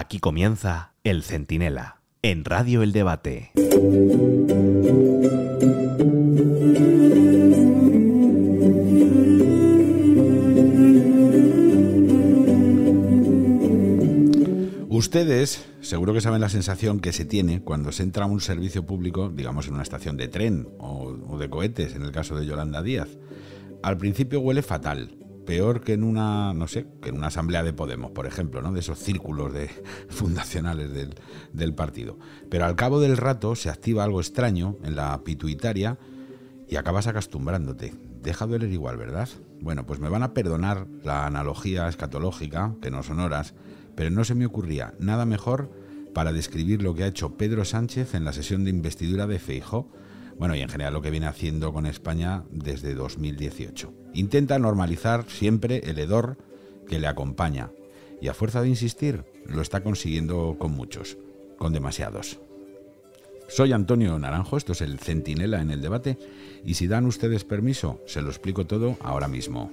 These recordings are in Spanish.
Aquí comienza El Centinela, en Radio El Debate. Ustedes seguro que saben la sensación que se tiene cuando se entra a un servicio público, digamos en una estación de tren o, de cohetes, en el caso de Yolanda Díaz. Al principio huele fatal, peor que en una, no sé, que en una asamblea de Podemos, por ejemplo, ¿no? de esos círculos de, fundacionales del, del partido. Pero al cabo del rato se activa algo extraño en la pituitaria y acabas acostumbrándote. Deja de igual, ¿verdad? Bueno, pues me van a perdonar la analogía escatológica, que no son horas, pero no se me ocurría nada mejor para describir lo que ha hecho Pedro Sánchez en la sesión de investidura de Feijó, bueno, y en general lo que viene haciendo con España desde 2018. Intenta normalizar siempre el hedor que le acompaña, y a fuerza de insistir, lo está consiguiendo con muchos, con demasiados. Soy Antonio Naranjo, esto es el Centinela en el debate, y si dan ustedes permiso, se lo explico todo ahora mismo.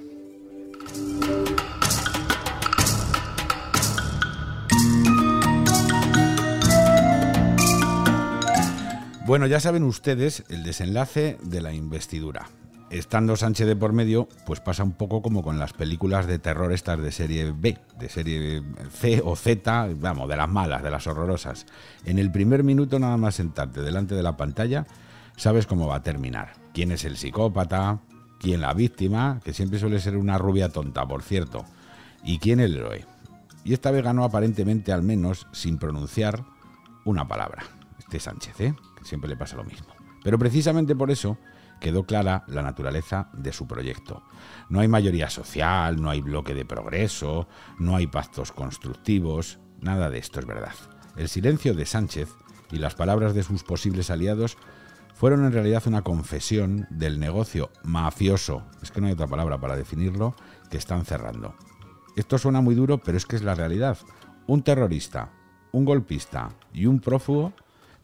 Bueno, ya saben ustedes el desenlace de la investidura. Estando Sánchez de por medio, pues pasa un poco como con las películas de terror estas de serie B, de serie C o Z, vamos, de las malas, de las horrorosas. En el primer minuto nada más sentarte delante de la pantalla, sabes cómo va a terminar. ¿Quién es el psicópata? ¿Quién la víctima? Que siempre suele ser una rubia tonta, por cierto. ¿Y quién el héroe? Y esta vez ganó aparentemente al menos sin pronunciar una palabra. Este Sánchez, ¿eh? Siempre le pasa lo mismo. Pero precisamente por eso quedó clara la naturaleza de su proyecto. No hay mayoría social, no hay bloque de progreso, no hay pactos constructivos, nada de esto es verdad. El silencio de Sánchez y las palabras de sus posibles aliados fueron en realidad una confesión del negocio mafioso, es que no hay otra palabra para definirlo, que están cerrando. Esto suena muy duro, pero es que es la realidad. Un terrorista, un golpista y un prófugo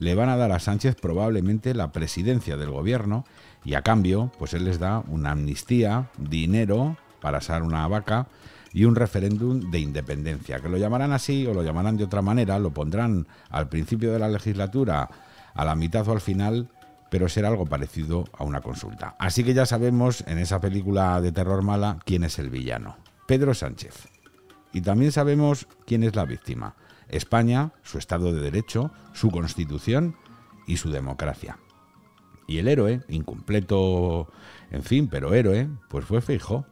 le van a dar a Sánchez probablemente la presidencia del gobierno y a cambio, pues él les da una amnistía, dinero para asar una vaca y un referéndum de independencia, que lo llamarán así o lo llamarán de otra manera, lo pondrán al principio de la legislatura, a la mitad o al final, pero será algo parecido a una consulta. Así que ya sabemos en esa película de terror mala quién es el villano, Pedro Sánchez. Y también sabemos quién es la víctima, España, su Estado de Derecho, su Constitución y su democracia. Y el héroe, incompleto, en fin, pero héroe, pues fue Feijó.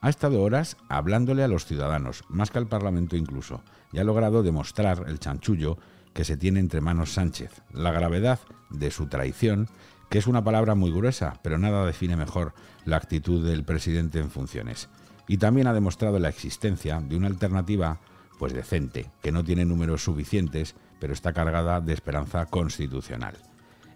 Ha estado horas hablándole a los ciudadanos, más que al Parlamento incluso, y ha logrado demostrar el chanchullo que se tiene entre manos Sánchez, la gravedad de su traición, que es una palabra muy gruesa, pero nada define mejor la actitud del presidente en funciones. Y también ha demostrado la existencia de una alternativa pues decente, que no tiene números suficientes, pero está cargada de esperanza constitucional.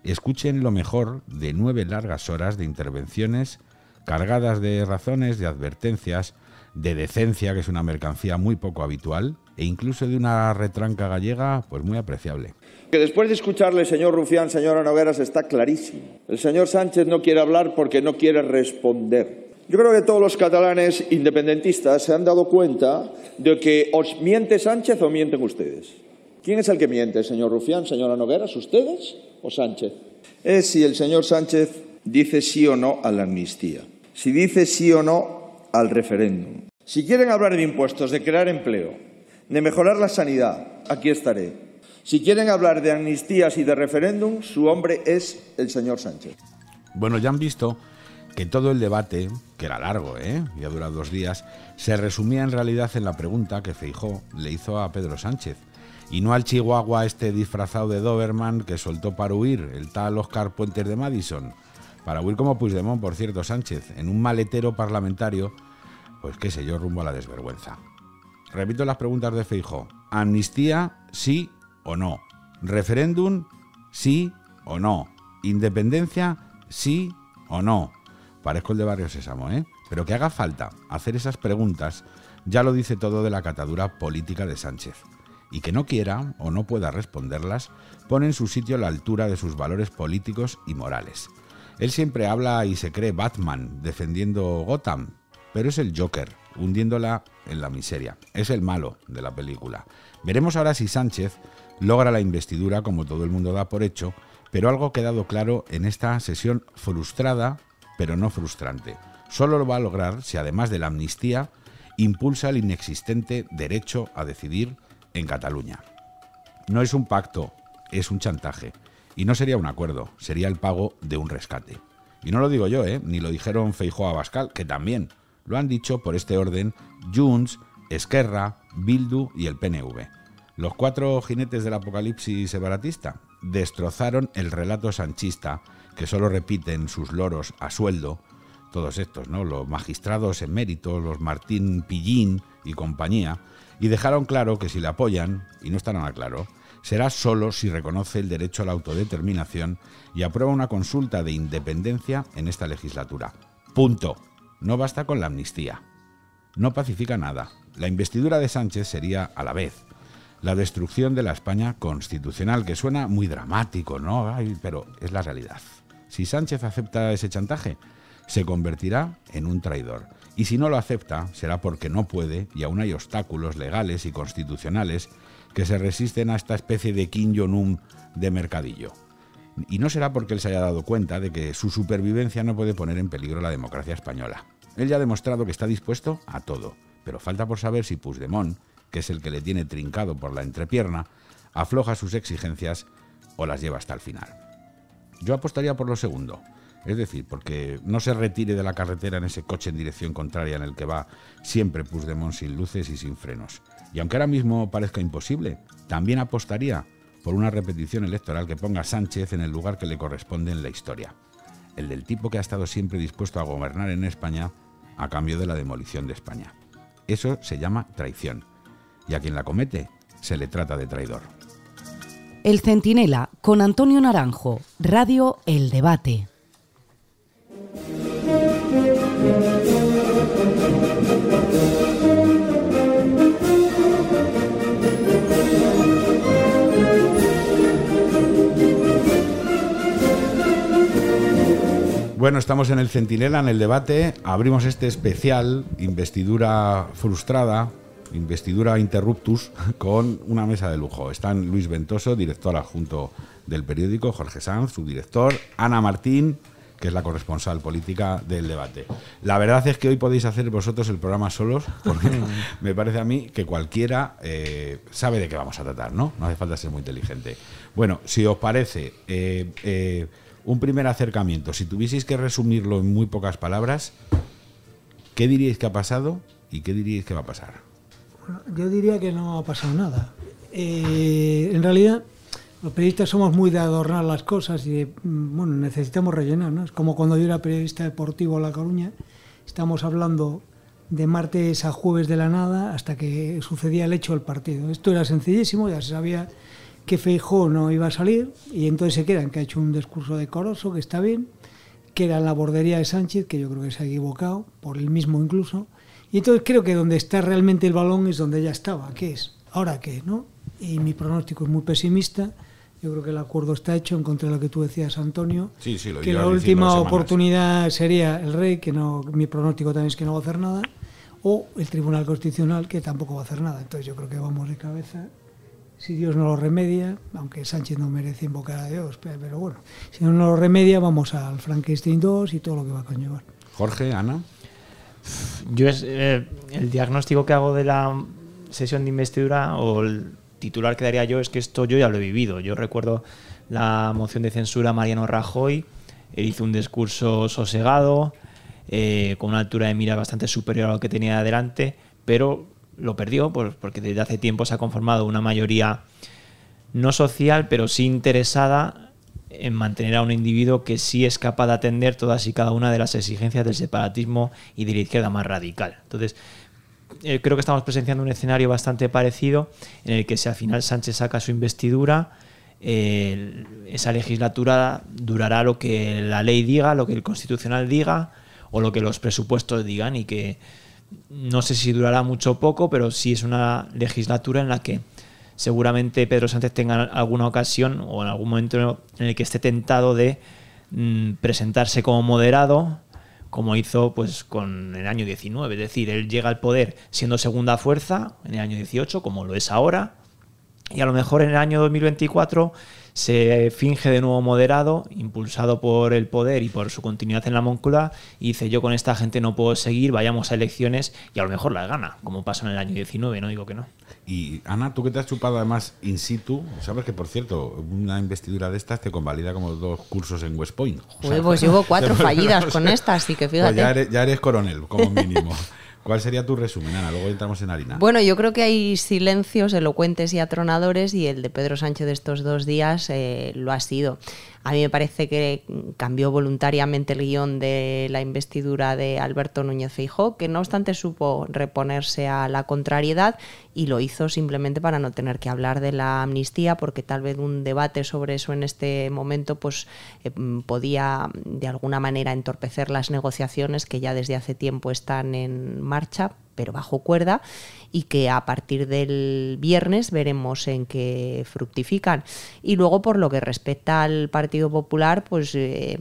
Escuchen lo mejor de nueve largas horas de intervenciones cargadas de razones, de advertencias, de decencia, que es una mercancía muy poco habitual, e incluso de una retranca gallega, pues muy apreciable. Que después de escucharle, señor Rufián, señora Nogueras, está clarísimo. El señor Sánchez no quiere hablar porque no quiere responder. Yo creo que todos los catalanes independentistas se han dado cuenta de que os miente Sánchez o mienten ustedes. ¿Quién es el que miente, señor Rufián, señora Nogueras? ¿Ustedes o Sánchez? Es si el señor Sánchez dice sí o no a la amnistía, si dice sí o no al referéndum. Si quieren hablar de impuestos, de crear empleo, de mejorar la sanidad, aquí estaré. Si quieren hablar de amnistías y de referéndum, su hombre es el señor Sánchez. Bueno, ya han visto que todo el debate, que era largo, ¿eh? y ha durado dos días, se resumía en realidad en la pregunta que Feijó le hizo a Pedro Sánchez, y no al chihuahua este disfrazado de Doberman que soltó para huir, el tal Oscar Puentes de Madison, para huir como Puigdemont, por cierto, Sánchez, en un maletero parlamentario, pues qué sé yo, rumbo a la desvergüenza. Repito las preguntas de Feijó. Amnistía, sí o no. Referéndum, sí o no. Independencia, sí o no. Parezco el de Barrio Sésamo, ¿eh? Pero que haga falta hacer esas preguntas ya lo dice todo de la catadura política de Sánchez. Y que no quiera o no pueda responderlas pone en su sitio la altura de sus valores políticos y morales. Él siempre habla y se cree Batman defendiendo Gotham, pero es el Joker, hundiéndola en la miseria. Es el malo de la película. Veremos ahora si Sánchez logra la investidura como todo el mundo da por hecho, pero algo ha quedado claro en esta sesión frustrada, pero no frustrante. Solo lo va a lograr si además de la amnistía impulsa el inexistente derecho a decidir en Cataluña. No es un pacto, es un chantaje. Y no sería un acuerdo, sería el pago de un rescate. Y no lo digo yo, ¿eh? ni lo dijeron Feijóo Abascal, que también. Lo han dicho por este orden Junts, Esquerra, Bildu y el PNV. Los cuatro jinetes del apocalipsis separatista destrozaron el relato sanchista, que solo repiten sus loros a sueldo, todos estos, ¿no? Los magistrados eméritos, los Martín Pillín y compañía, y dejaron claro que si le apoyan, y no está nada claro, será solo si reconoce el derecho a la autodeterminación y aprueba una consulta de independencia en esta legislatura. Punto. No basta con la amnistía. No pacifica nada. La investidura de Sánchez sería, a la vez, la destrucción de la España constitucional, que suena muy dramático, ¿no? pero es la realidad. Si Sánchez acepta ese chantaje, se convertirá en un traidor. Y si no lo acepta, será porque no puede y aún hay obstáculos legales y constitucionales que se resisten a esta especie de Kim Jong-un de mercadillo. Y no será porque él se haya dado cuenta de que su supervivencia no puede poner en peligro la democracia española. Él ya ha demostrado que está dispuesto a todo, pero falta por saber si Puigdemont, que es el que le tiene trincado por la entrepierna, afloja sus exigencias o las lleva hasta el final. Yo apostaría por lo segundo, es decir, porque no se retire de la carretera en ese coche en dirección contraria en el que va siempre Puigdemont sin luces y sin frenos. Y aunque ahora mismo parezca imposible, también apostaría por una repetición electoral que ponga a Sánchez en el lugar que le corresponde en la historia, el del tipo que ha estado siempre dispuesto a gobernar en España a cambio de la demolición de España. Eso se llama traición, y a quien la comete se le trata de traidor. El Centinela con Antonio Naranjo, Radio El Debate. Bueno, estamos en el Centinela, en el debate. Abrimos este especial, investidura frustrada, investidura interruptus, con una mesa de lujo. Están Luis Ventoso, director adjunto del periódico, Jorge Sanz, su director, Ana Martín, que es la corresponsal política del debate. La verdad es que hoy podéis hacer vosotros el programa solos, porque me parece a mí que cualquiera eh, sabe de qué vamos a tratar, ¿no? No hace falta ser muy inteligente. Bueno, si os parece, eh, eh, un primer acercamiento, si tuvieseis que resumirlo en muy pocas palabras, ¿qué diríais que ha pasado y qué diríais que va a pasar? Yo diría que no ha pasado nada. en realidad, los periodistas somos muy de adornar las cosas y mm, bueno, necesitamos rellenar, ¿no? Es como cuando yo era periodista deportivo en La Coruña, estamos hablando de martes a jueves de la nada hasta que sucedía el hecho del partido. Esto era sencillísimo, ya se sabía que Feijó no iba a salir y entonces se quedan que ha hecho un discurso decoroso, que está bien, que era la bordería de Sánchez, que yo creo que se ha equivocado, por él mismo incluso. Y entonces creo que donde está realmente el balón es donde ya estaba, que es, ahora qué, ¿no? Y mi pronóstico es muy pesimista yo creo que el acuerdo está hecho en contra de lo que tú decías, Antonio. Sí, sí, lo que la última oportunidad sería el rey, que no, mi pronóstico también es que no va a hacer nada, o el Tribunal Constitucional, que tampoco va a hacer nada. Entonces yo creo que vamos de cabeza. Si Dios no lo remedia, aunque Sánchez no merece invocar a Dios, pero bueno, si no lo remedia, vamos al Frankenstein 2 y todo lo que va a conllevar. Jorge, Ana. Yo es eh, el diagnóstico que hago de la sesión de investidura o el titular que daría yo es que esto yo ya lo he vivido. Yo recuerdo la moción de censura a Mariano Rajoy, él hizo un discurso sosegado, eh, con una altura de mira bastante superior a lo que tenía adelante, pero lo perdió porque desde hace tiempo se ha conformado una mayoría no social, pero sí interesada en mantener a un individuo que sí es capaz de atender todas y cada una de las exigencias del separatismo y de la izquierda más radical. Entonces, eh, creo que estamos presenciando un escenario bastante parecido en el que si al final Sánchez saca su investidura, esa legislatura durará lo que la ley diga, lo que el constitucional diga o lo que los presupuestos digan y que no sé si durará mucho o poco, pero sí es una legislatura en la que seguramente Pedro Sánchez tenga alguna ocasión o en algún momento en el que esté tentado de mm, presentarse como moderado como hizo pues con el año 19. Es decir, él llega al poder siendo segunda fuerza en el año 18, como lo es ahora, y a lo mejor en el año 2024 se finge de nuevo moderado, impulsado por el poder y por su continuidad en la Móncula, y dice yo con esta gente no puedo seguir, vayamos a elecciones y a lo mejor las gana, como pasó en el año 19, no digo que no. Y Ana, tú que te has chupado además in situ, sabes que por cierto, una investidura de estas te convalida como dos cursos en West Point. pues llevo cuatro fallidas con estas, así que pues fíjate. ya, eres, ya eres coronel, como mínimo. ¿Cuál sería tu resumen, Ana? Luego entramos en harina. Bueno, yo creo que hay silencios elocuentes y atronadores y el de Pedro Sánchez de estos dos días eh, lo ha sido. A mí me parece que cambió voluntariamente el guion de la investidura de Alberto Núñez Feijó, que no obstante supo reponerse a la contrariedad y lo hizo simplemente para no tener que hablar de la amnistía, porque tal vez un debate sobre eso en este momento pues eh, podía de alguna manera entorpecer las negociaciones que ya desde hace tiempo están en marcha pero bajo cuerda, y que a partir del viernes veremos en qué fructifican. Y luego, por lo que respecta al Partido Popular, pues eh,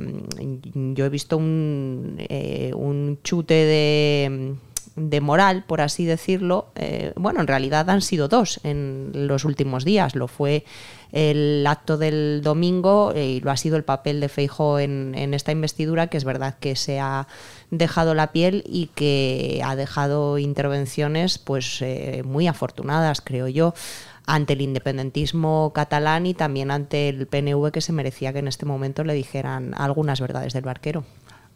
yo he visto un, eh, un chute de de moral, por así decirlo, eh, bueno, en realidad han sido dos en los últimos días. Lo fue el acto del domingo y lo ha sido el papel de Feijo en, en, esta investidura, que es verdad que se ha dejado la piel y que ha dejado intervenciones pues eh, muy afortunadas, creo yo ante el independentismo catalán y también ante el PNV que se merecía que en este momento le dijeran algunas verdades del barquero.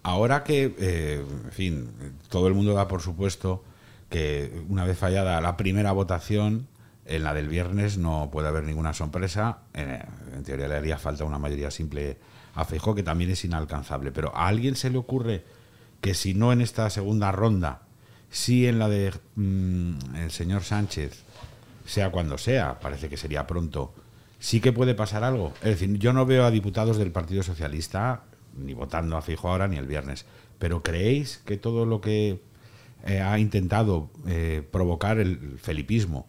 Ahora que, eh, en fin, todo el mundo da por supuesto que una vez fallada la primera votación, en la del viernes no puede haber ninguna sorpresa. En, teoría le haría falta una mayoría simple a Feijóo, que también es inalcanzable. Pero ¿a alguien se le ocurre que si no en esta segunda ronda, sí en la de mm, el señor Sánchez, sea cuando sea, parece que sería pronto, sí que puede pasar algo? Es decir, yo no veo a diputados del Partido Socialista ni votando a Fijo ahora ni el viernes, pero ¿creéis que todo lo que eh, ha intentado eh, provocar el felipismo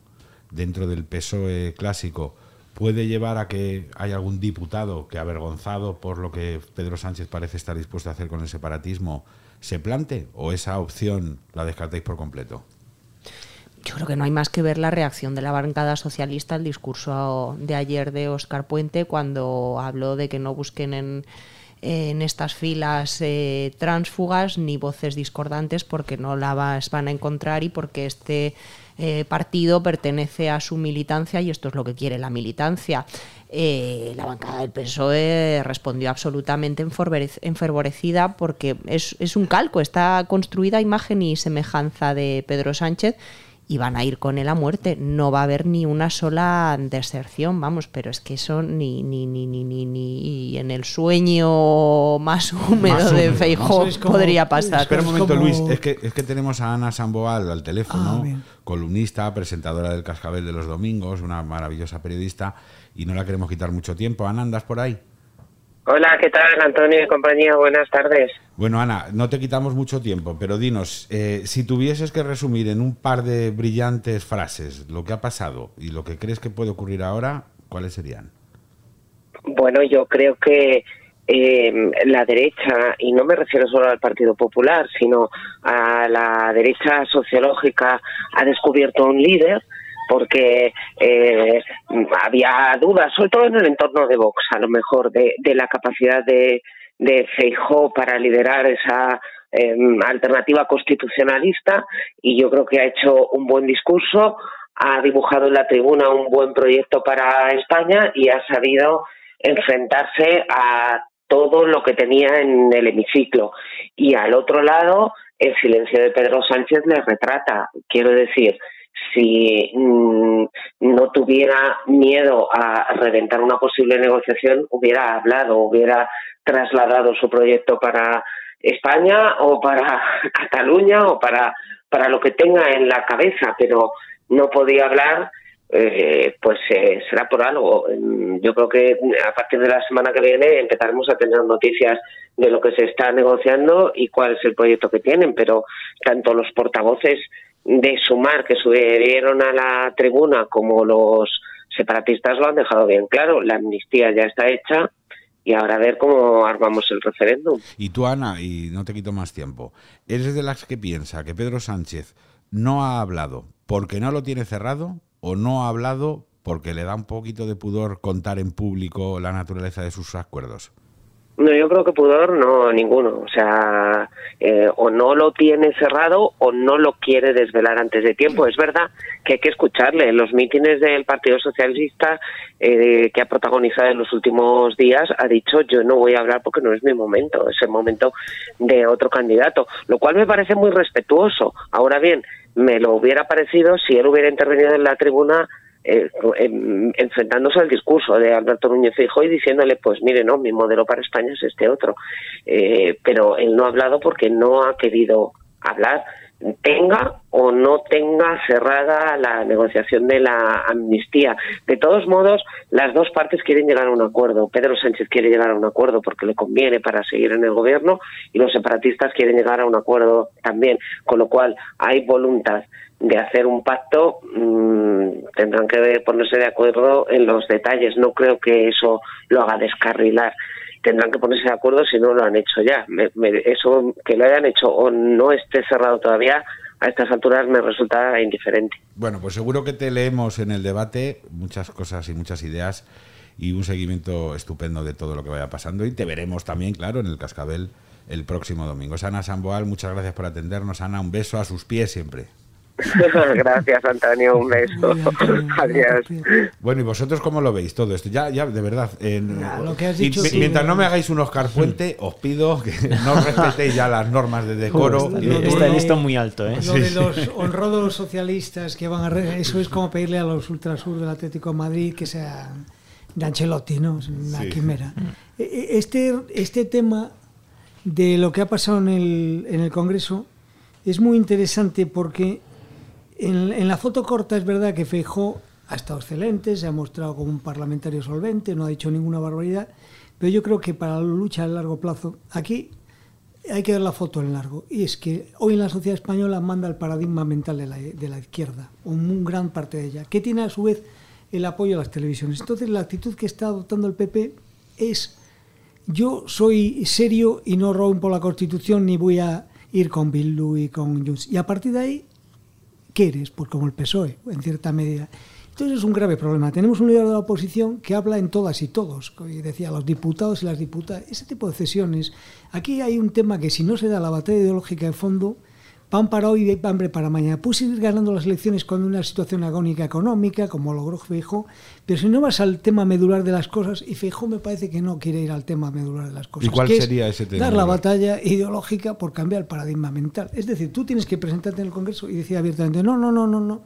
dentro del PSOE clásico puede llevar a que haya algún diputado que, avergonzado por lo que Pedro Sánchez parece estar dispuesto a hacer con el separatismo, se plante? ¿O esa opción la descartáis por completo? Yo creo que no hay más que ver la reacción de la bancada socialista al discurso de ayer de Óscar Puente cuando habló de que no busquen en en estas filas eh, transfugas ni voces discordantes porque no las van a encontrar y porque este eh, partido pertenece a su militancia y esto es lo que quiere la militancia. Eh, la bancada del PSOE respondió absolutamente enfervorecida porque es, es un calco, está construida imagen y semejanza de Pedro Sánchez y van a ir con él a muerte. No va a haber ni una sola deserción, vamos, pero es que eso ni, ni, ni, ni, ni, ni en el sueño más húmedo de Feijóo podría pasar. Espera un momento, Luis, es que, es que tenemos a Ana Samboal al teléfono, ah, columnista, presentadora del Cascabel de los Domingos, una maravillosa periodista, y no la queremos quitar mucho tiempo. Ana, ¿andas por ahí? Hola, ¿qué tal, Antonio y compañía? Buenas tardes. Bueno, Ana, no te quitamos mucho tiempo, pero dinos, eh, si tuvieses que resumir en un par de brillantes frases lo que ha pasado y lo que crees que puede ocurrir ahora, ¿cuáles serían? Bueno, yo creo que eh, la derecha, y no me refiero solo al Partido Popular, sino a la derecha sociológica, ha descubierto un líder porque eh, había dudas, sobre todo en el entorno de Vox, a lo mejor, de, la capacidad de, de Feijó para liderar esa em, alternativa constitucionalista y yo creo que ha hecho un buen discurso, ha dibujado en la tribuna un buen proyecto para España y ha sabido enfrentarse a todo lo que tenía en el hemiciclo. Y al otro lado, el silencio de Pedro Sánchez le retrata. Quiero decir, si mm, no tuviera miedo a reventar una posible negociación, hubiera hablado, hubiera trasladado su proyecto para España o para Cataluña o para, para lo que tenga en la cabeza, pero no podía hablar, eh, pues eh, será por algo. Yo creo que a partir de la semana que viene empezaremos a tener noticias de lo que se está negociando y cuál es el proyecto que tienen, pero tanto los portavoces de sumar que subieron a la tribuna como los separatistas lo han dejado bien claro. La amnistía ya está hecha y ahora a ver cómo armamos el referéndum. Y tú, Ana, y no te quito más tiempo, ¿eres de las que piensa que Pedro Sánchez no ha hablado porque no lo tiene cerrado o no ha hablado porque le da un poquito de pudor contar en público la naturaleza de sus acuerdos? No, yo creo que pudor no, ninguno. O sea, eh, o no lo tiene cerrado o no lo quiere desvelar antes de tiempo. Es verdad que hay que escucharle. Los mítines del Partido Socialista eh, que ha protagonizado en los últimos días ha dicho yo no voy a hablar porque no es mi momento, es el momento de otro candidato, lo cual me parece muy respetuoso. Ahora bien, me lo hubiera parecido si él hubiera intervenido en la tribuna eh, enfrentándose al discurso de Alberto Núñez Fijo y diciéndole, pues mire, no, mi modelo para España es este otro. Eh, pero él no ha hablado porque no ha querido hablar tenga o no tenga cerrada la negociación de la amnistía. De todos modos, las dos partes quieren llegar a un acuerdo. Pedro Sánchez quiere llegar a un acuerdo porque le conviene para seguir en el gobierno y los separatistas quieren llegar a un acuerdo también, con lo cual hay voluntad de hacer un pacto, mmm, tendrán que ponerse de acuerdo en los detalles. No creo que eso lo haga descarrilar. Tendrán que ponerse de acuerdo si no lo han hecho ya. Me, eso que lo hayan hecho o no esté cerrado todavía, a estas alturas me resulta indiferente. Bueno, pues seguro que te leemos en el debate muchas cosas y muchas ideas y un seguimiento estupendo de todo lo que vaya pasando y te veremos también, claro, en el Cascabel el próximo domingo. Ana Samboal, muchas gracias por atendernos. Ana, un beso a sus pies siempre. Gracias, Antonio. Un beso. Adiós. Bueno, ¿y vosotros cómo lo veis todo esto? Ya, ya de verdad. En, Ya, lo que has dicho, sí, mientras eh. no me hagáis un Oscar Puente, os pido que no respetéis ya las normas de decoro. De- Está el listón muy alto, ¿eh? Lo de los honrados socialistas que van a... re- Eso es como pedirle a los ultrasur del Atlético de Madrid que sean de Ancelotti, ¿no? Es una Sí. quimera. E- e- Este, este tema de lo que ha pasado en el, en el Congreso es muy interesante porque en, la foto corta es verdad que Feijó ha estado excelente, se ha mostrado como un parlamentario solvente, no ha dicho ninguna barbaridad, pero yo creo que para la lucha a largo plazo, aquí hay que ver la foto en largo. Y es que hoy en la sociedad española manda el paradigma mental de la, de la izquierda, un gran parte de ella, que tiene a su vez el apoyo de las televisiones. Entonces la actitud que está adoptando el PP es yo soy serio y no rompo la Constitución ni voy a ir con Bildu y con Junts. Y a partir de ahí, ¿qué eres? Pues como el PSOE, en cierta medida. Entonces es un grave problema. Tenemos un líder de la oposición que habla en todas y todos, y decía los diputados y las diputadas, ese tipo de cesiones. Aquí hay un tema que si no se da la batalla ideológica de fondo, pan para hoy y hambre para mañana. Puedes ir ganando las elecciones con una situación agónica económica, como logró Feijó, pero si no vas al tema medular de las cosas, y Feijó me parece que no quiere ir al tema medular de las cosas. ¿Y cuál que es sería ese tema Dar la batalla ideológica por cambiar el paradigma mental. Es decir, tú tienes que presentarte en el Congreso y decir abiertamente, no, no, no, no, no.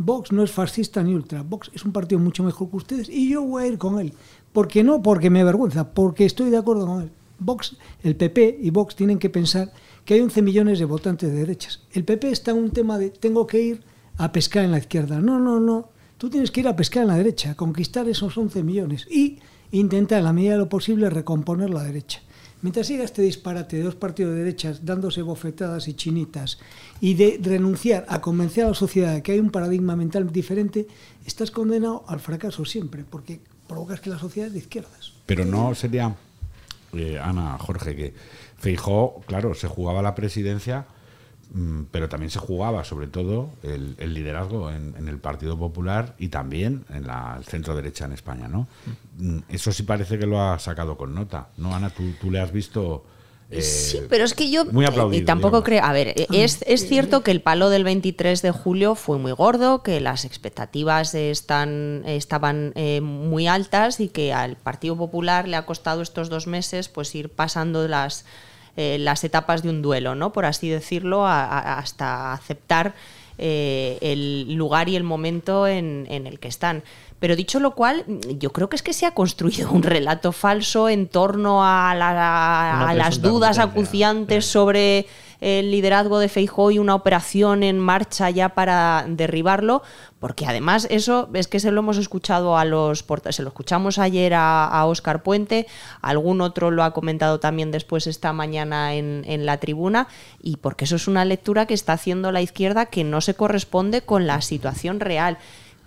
Vox no es fascista ni ultra. Vox es un partido mucho mejor que ustedes y yo voy a ir con él. ¿Por qué no? Porque me avergüenza, porque estoy de acuerdo con él. Vox, el PP y Vox tienen que pensar que hay 11 millones de votantes de derechas. El PP está en un tema de tengo que ir a pescar en la izquierda. No, no, no. Tú tienes que ir a pescar en la derecha, conquistar esos 11 millones y intentar, en la medida de lo posible, recomponer la derecha. Mientras siga este disparate de dos partidos de derechas dándose bofetadas y chinitas y de renunciar a convencer a la sociedad de que hay un paradigma mental diferente, estás condenado al fracaso siempre, porque provocas que la sociedad es de izquierdas. Pero no sería, eh, Ana, Jorge, que Feijó, claro, se jugaba la presidencia, mm, pero también se jugaba sobre todo el, el liderazgo en, en el Partido Popular y también en la el centro derecha en España, ¿no? Mm, Eso sí parece que lo ha sacado con nota, ¿no, Ana? Tú, tú le has visto... eh, Sí, pero es que yo muy eh, aplaudido, tampoco digamos. creo, a ver, eh, es, es cierto que el palo del 23 de julio fue muy gordo, que las expectativas están, estaban eh, muy altas y que al Partido Popular le ha costado estos dos meses pues ir pasando las, las etapas de un duelo, ¿no? Por así decirlo, a- a- hasta aceptar el lugar y el momento en, en el que están. Pero dicho lo cual, yo creo que es que se ha construido un relato falso en torno a, la- a las dudas acuciantes sobre el liderazgo de Feijóo y una operación en marcha ya para derribarlo, porque además eso es que se lo hemos escuchado a los se lo escuchamos ayer a, a Óscar Puente, algún otro lo ha comentado también después esta mañana en, en la tribuna, y porque eso es una lectura que está haciendo la izquierda que no se corresponde con la situación real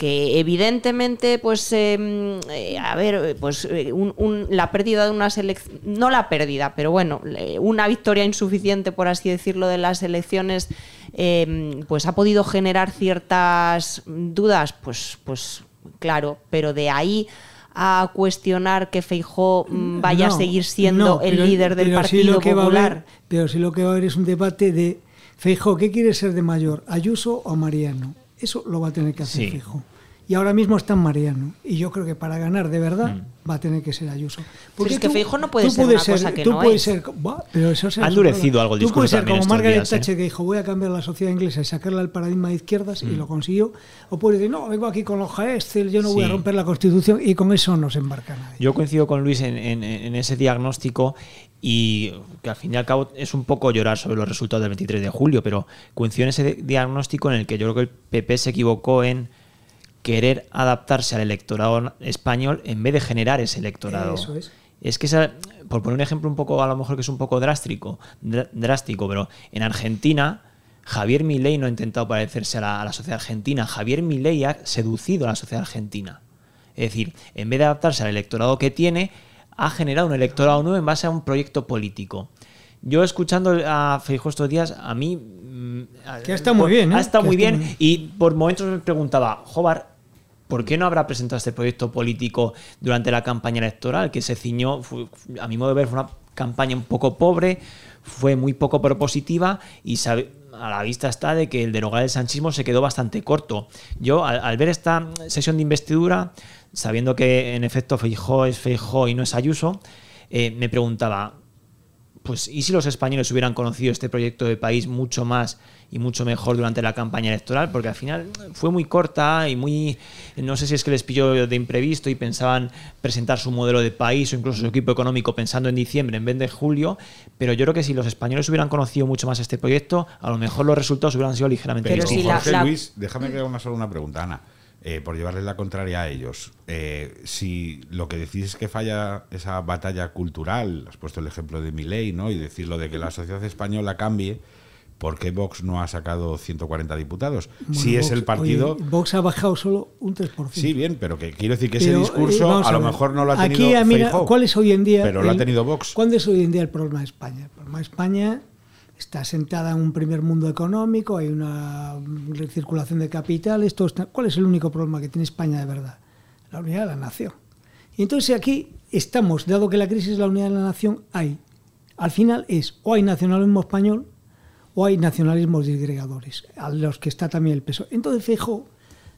que evidentemente, pues, em, eh, a ver, pues eh, un- un- la pérdida de unas elecciones, no la pérdida, pero bueno, una victoria insuficiente, por así decirlo, de las elecciones, em, pues ha podido generar ciertas dudas, pues, pues claro, pero de ahí a cuestionar que Feijó mm, vaya a seguir siendo no, el pero- líder del pero sí Partido lo que va a Popular. haber- pero sí lo que va a haber es un debate de Feijóo, ¿qué quiere ser de mayor? ¿Ayuso o Mariano? Eso lo va a tener que hacer Sí. Feijóo. Y ahora mismo está en Mariano. Y yo creo que para ganar de verdad va a tener que ser Ayuso. es que Feijóo no puede tú ser una cosa que tú no puedes es. ser, pero eso Ha endurecido algo el Tú puedes ser como Margaret días, ¿eh? Thatcher que dijo voy a cambiar la sociedad inglesa y sacarla del paradigma de izquierdas Mm. y lo consiguió. O puedes decir, no, vengo aquí con los Excel, yo no voy a romper la constitución y con eso no se embarca nadie. Yo coincido con Luis en, en- en ese diagnóstico y que al fin y al cabo es un poco llorar sobre los resultados del 23 de julio, pero coincido en ese di- diagnóstico en el que yo creo que el PP se equivocó en querer adaptarse al electorado español en vez de generar ese electorado. Eso es. Es que, esa- por poner un ejemplo un poco, a lo mejor que es un poco drástico, dr- drástico, pero en Argentina, Javier Milei no ha intentado parecerse a la, a la sociedad argentina. Javier Milei ha seducido a la sociedad argentina. Es decir, en vez de adaptarse al electorado que tiene, ha generado un electorado nuevo en base a un proyecto político. Yo escuchando a Feijóo estos días, a mí... mm, Que ha estado muy bien, ¿eh? Ha estado bien muy bien. y por momentos me preguntaba, Jobar, ¿por qué no habrá presentado este proyecto político durante la campaña electoral? Que se ciñó, a mi modo de ver, fue una campaña un poco pobre, fue muy poco propositiva y a la vista está de que el derogar el sanchismo se quedó bastante corto. Yo, al, al ver esta sesión de investidura, sabiendo que en efecto Feijó es Feijó y no es Ayuso, eh, me preguntaba, pues ¿y si los españoles hubieran conocido este proyecto de país mucho más y mucho mejor durante la campaña electoral? Porque al final fue muy corta y muy... No sé si es que les pilló de imprevisto y pensaban presentar su modelo de país o incluso su equipo económico pensando en diciembre en vez de julio, pero yo creo que si los españoles hubieran conocido mucho más este proyecto, a lo mejor los resultados hubieran sido ligeramente Pero si la- Jorge la- Luis, déjame que haga una solo una pregunta, Ana, eh, por llevarles la contraria a ellos. Eh, si lo que decís es que falla esa batalla cultural, has puesto el ejemplo de Milei, ¿no? Y decir lo de que la sociedad española cambie, ¿por qué Vox no ha sacado 140 diputados? si es el partido... oye, Vox ha bajado solo un 3%. Sí, bien, pero que quiero decir que ese Pero, eh, discurso a lo mejor no lo ha tenido Aquí, ah, mira, Feijóo, ¿cuál es hoy en día? pero lo ha tenido Vox. ¿Cuál es hoy en día el problema de España? El problema de España está sentada en un primer mundo económico, hay una circulación de capitales. ¿Cuál es el único problema que tiene España de verdad? La unidad de la nación. Y entonces aquí estamos, dado que la crisis es la unidad de la nación, hay. Al final es o hay nacionalismo español o hay nacionalismos disgregadores, a los que está también el peso. Entonces, fijo,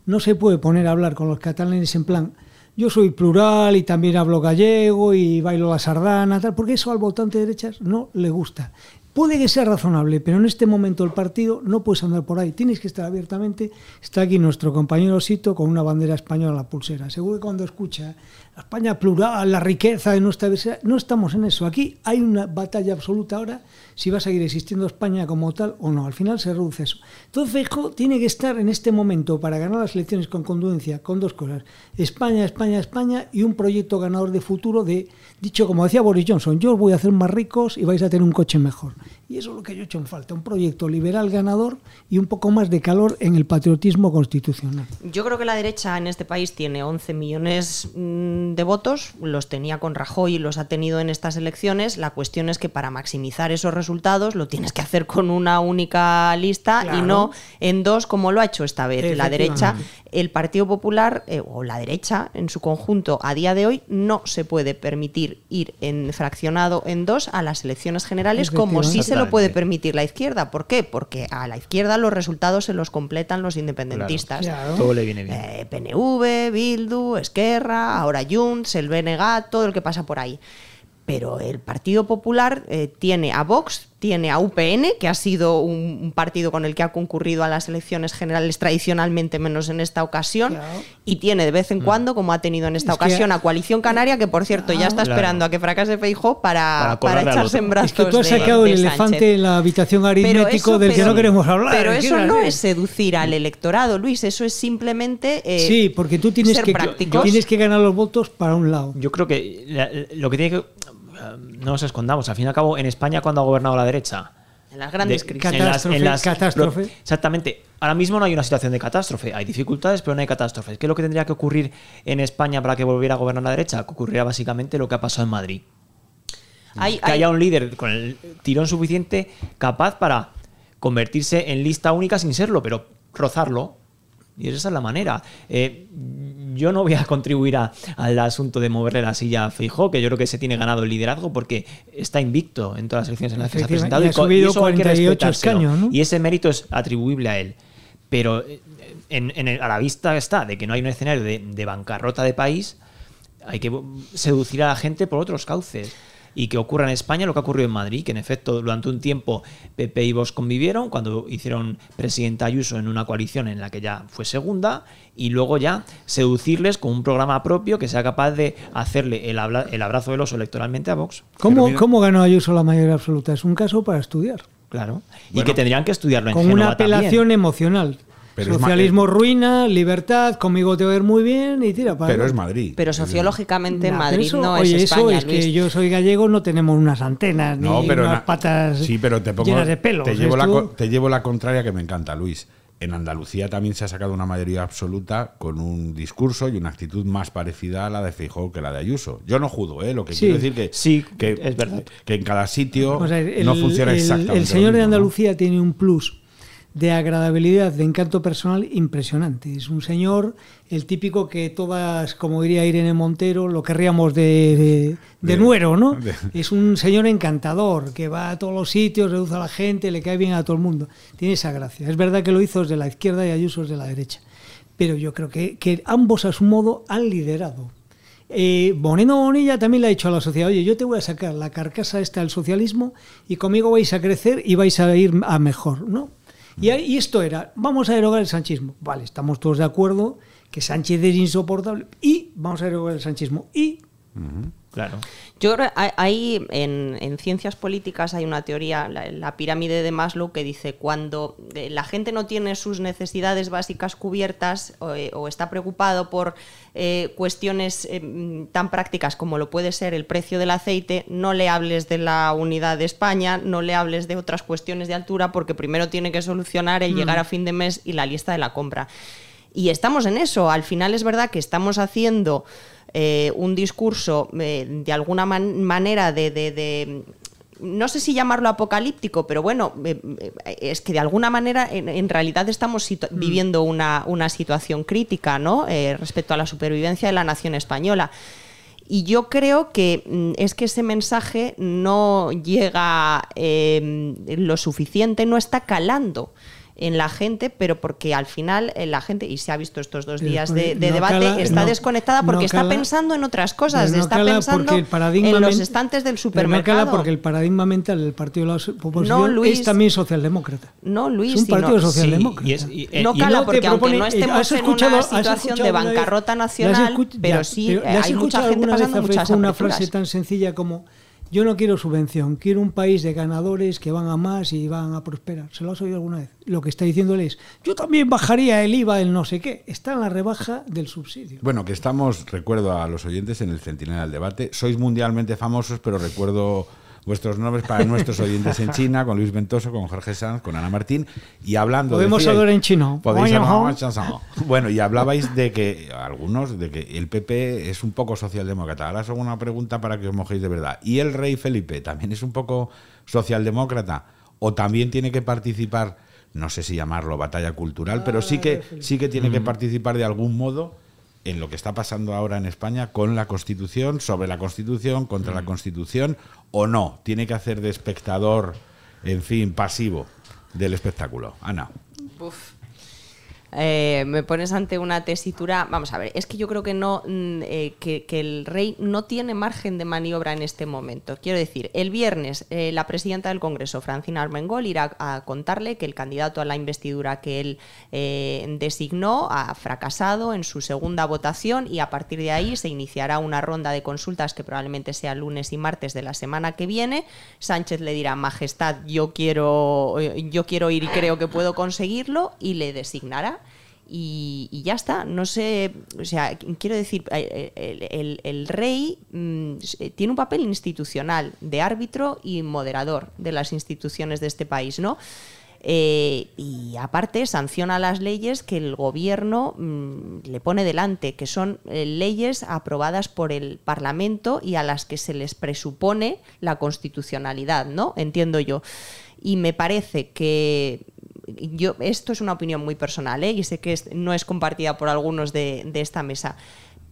no se puede poner a hablar con los catalanes en plan, yo soy plural y también hablo gallego y bailo la sardana, tal, porque eso al votante de derechas no le gusta. Puede que sea razonable, pero en este momento el partido no puedes andar por ahí. Tienes que estar abiertamente. Está aquí nuestro compañero Sito con una bandera española en la pulsera. Seguro que cuando escucha España plural, la riqueza de nuestra diversidad, no estamos en eso. Aquí hay una batalla absoluta ahora si va a seguir existiendo España como tal o no. Al final se reduce eso. Entonces Feijóo tiene que estar en este momento para ganar las elecciones con conduencia, con dos cosas. España, España, España y un proyecto ganador de futuro de, dicho como decía Boris Johnson, yo os voy a hacer más ricos y vais a tener un coche mejor. Y eso es lo que yo he hecho en falta, un proyecto liberal ganador y un poco más de calor en el patriotismo constitucional. Yo creo que la derecha en este país tiene 11 millones mm, de votos, los tenía con Rajoy y los ha tenido en estas elecciones. La cuestión es que para maximizar esos resultados lo tienes que hacer con una única lista y no en dos como lo ha hecho esta vez. La derecha. El Partido Popular eh, o la derecha en su conjunto a día de hoy no se puede permitir ir en fraccionado en dos a las elecciones generales como sí se lo puede permitir la izquierda. ¿Por qué? Porque a la izquierda los resultados se los completan los independentistas. Claro. Todo le viene bien. Eh, PNV, Bildu, Esquerra, ahora Junts, el BNG, todo el que pasa por ahí. Pero el Partido Popular eh, tiene a Vox, tiene a UPN, que ha sido un, un partido con el que ha concurrido a las elecciones generales tradicionalmente, menos en esta ocasión, Claro. y tiene de vez en cuando, como ha tenido en esta Es que- ocasión, a Coalición Canaria, que por cierto ya está Claro. esperando a que fracase Feijó para, Para para, echarse en brazos Es que tú has de- sacado de el Sánchez. elefante en la habitación Pero aritmético eso- del que no queremos hablar. Pero ¿qué eso no es seducir al electorado, Luis, eso es simplemente eh, Sí, porque tú tienes ser que, prácticos. tienes que ganar los votos para un lado. Yo creo que la- lo que tiene que. No nos escondamos, al fin y al cabo, en España, cuando ha gobernado la derecha, En las grandes de- crisis. en las- en Catástrofe, las- catástrofe. lo- exactamente. Ahora mismo no hay una situación de catástrofe. Hay dificultades, pero no hay catástrofes. ¿Qué es lo que tendría que ocurrir en España para que volviera a gobernar la derecha? Que ocurriría básicamente lo que ha pasado en Madrid. Hay- que hay- haya un líder con el tirón suficiente capaz para convertirse en lista única sin serlo, pero rozarlo. Y esa es la manera. Eh, yo no voy a contribuir a- al asunto de moverle la silla a Feijó, que yo creo que se tiene ganado el liderazgo porque está invicto en todas las elecciones en las que se ha presentado. y ha co- subido eso hay que 48 respetárselo. escaños, ¿no? Y ese mérito es atribuible a él. Pero eh, en- en el- a la vista está de que no hay un escenario de, de bancarrota de país, hay que seducir a la gente por otros cauces. Y que ocurra en España lo que ha ocurrido en Madrid, que en efecto durante un tiempo PP y Vox convivieron, cuando hicieron presidenta Ayuso en una coalición en la que ya fue segunda, y luego ya seducirles con un programa propio que sea capaz de hacerle el, habla- el abrazo del oso electoralmente a Vox. ¿Cómo, mira- ¿Cómo ganó Ayuso la mayoría absoluta? Es un caso para estudiar. Claro. y que tendrían que estudiarlo en Con Génova una apelación también. emocional. Pero es Socialismo ruina, libertad, conmigo te va a ir muy bien y tira para Pero es. Madrid. Pero Es sociológicamente Madrid eso- no oye, es eso España, es Luis. que yo soy gallego, no tenemos unas antenas ni No, pero unas na- patas sí, pero te pongo, llenas de pelos. Te llevo, la, Esto- co- te llevo la contraria que me encanta, Luis. En Andalucía también se ha sacado una mayoría absoluta con un discurso y una actitud más parecida a la de Feijóo que la de Ayuso. Yo no judo, ¿eh? Lo que Sí. quiero decir que, Sí, que, es verdad. que en cada sitio O sea, el, no funciona el- exactamente. El señor lo de. Andalucía tiene un plus de agradabilidad, de encanto personal impresionante. Es un señor, el típico que todas, como diría Irene Montero, lo querríamos de, de, de nuero, ¿no? de- Es un señor encantador, que va a todos los sitios, reduce a la gente, le cae bien a todo el mundo. Tiene esa gracia. Es verdad que lo hizo desde la izquierda y Ayuso desde la derecha. Pero yo creo que, que ambos a su modo han liderado. Eh, Moreno Bonilla también le ha dicho a la sociedad, oye, yo te voy a sacar la carcasa esta del socialismo y conmigo vais a crecer y vais a ir a mejor, ¿no? Y, esto era, vamos a derogar el sanchismo. Vale, estamos todos de acuerdo que Sánchez es insoportable y vamos a derogar el sanchismo. Y Claro. Yo creo hay, hay en, en ciencias políticas hay una teoría, la, la pirámide de Maslow, que dice cuando eh, la gente no tiene sus necesidades básicas cubiertas o, eh, o está preocupado por eh, cuestiones eh, mm, tan prácticas como lo puede ser el precio del aceite, no le hables de la unidad de España, no le hables de otras cuestiones de altura, porque primero tiene que solucionar el llegar a fin de mes y la lista de la compra. Y estamos en eso. Al final es verdad que estamos haciendo eh, un discurso eh, de alguna man- manera de, de- de- no sé si llamarlo apocalíptico, pero bueno, eh, es que de alguna manera en, en realidad estamos situ- viviendo una, una situación crítica ¿no? Eh, respecto a la supervivencia de la nación española. Y yo creo que mm, es que ese mensaje no llega eh, lo suficiente, no está calando en la gente, pero porque al final eh, la gente, y se ha visto estos dos Pero días porque de, de no debate, cala- está no- desconectada porque no está cala- pensando en otras cosas, está pensando el en los estantes del no supermercado. cala porque el paradigma mental del partido de la oposición No, Luis. es también socialdemócrata. No, Luis, es un sino- partido sí, socialdemócrata. y es- y- eh, no y cala porque aunque propone- no estemos ¿has en escuchado- una situación de bancarrota ¿le has nacional, pero sí pero eh, ¿le has hay mucha gente pasando muchas una frase tan sencilla como yo no quiero subvención, quiero un país de ganadores que van a más y van a prosperar. ¿Se lo has oído alguna vez? Lo que está diciendo él es, yo también bajaría el IVA del no sé qué. Está en la rebaja del subsidio. Bueno, que estamos, recuerdo a los oyentes en el Centinela del Debate, sois mundialmente famosos, pero recuerdo vuestros nombres para nuestros oyentes en China, con Luis Ventoso, con Jorge Sanz, con Ana Martín, y hablando... Podemos hablar en chino. En. Bueno, y hablabais de que, algunos, de que el PP es un poco socialdemócrata. Ahora os hago una pregunta para que os mojéis de verdad. ¿Y el rey Felipe también es un poco socialdemócrata? ¿O también tiene que participar, no sé si llamarlo batalla cultural, pero sí que, sí que tiene que participar de algún modo en lo que está pasando ahora en España con la Constitución, sobre la Constitución, contra la Constitución, o no? ¿Tiene que hacer de espectador, en fin, pasivo del espectáculo? Ana. Eh, me pones ante una tesitura. Vamos a ver, es que yo creo que no mm, eh, que, el rey no tiene margen de maniobra en este momento. Quiero decir, el viernes eh, la presidenta del Congreso, Francina Armengol, irá a contarle que el candidato a la investidura que él designó ha fracasado en su segunda votación y a partir de ahí se iniciará una ronda de consultas que probablemente sea lunes y martes de la semana que viene. Sánchez le dirá, Majestad, yo quiero, yo quiero ir y creo que puedo conseguirlo y le designará. Y, ya está. No sé, o sea, quiero decir, eh, eh, el, rey mm, tiene un papel institucional de árbitro y moderador de las instituciones de este país, ¿no? Eh, y aparte sanciona las leyes que el gobierno mm, le pone delante, que son leyes aprobadas por el Parlamento y a las que se les presupone la constitucionalidad, ¿no? Entiendo yo. Y me parece que yo, esto es una opinión muy personal ¿eh? y sé que no es compartida por algunos de, de esta mesa,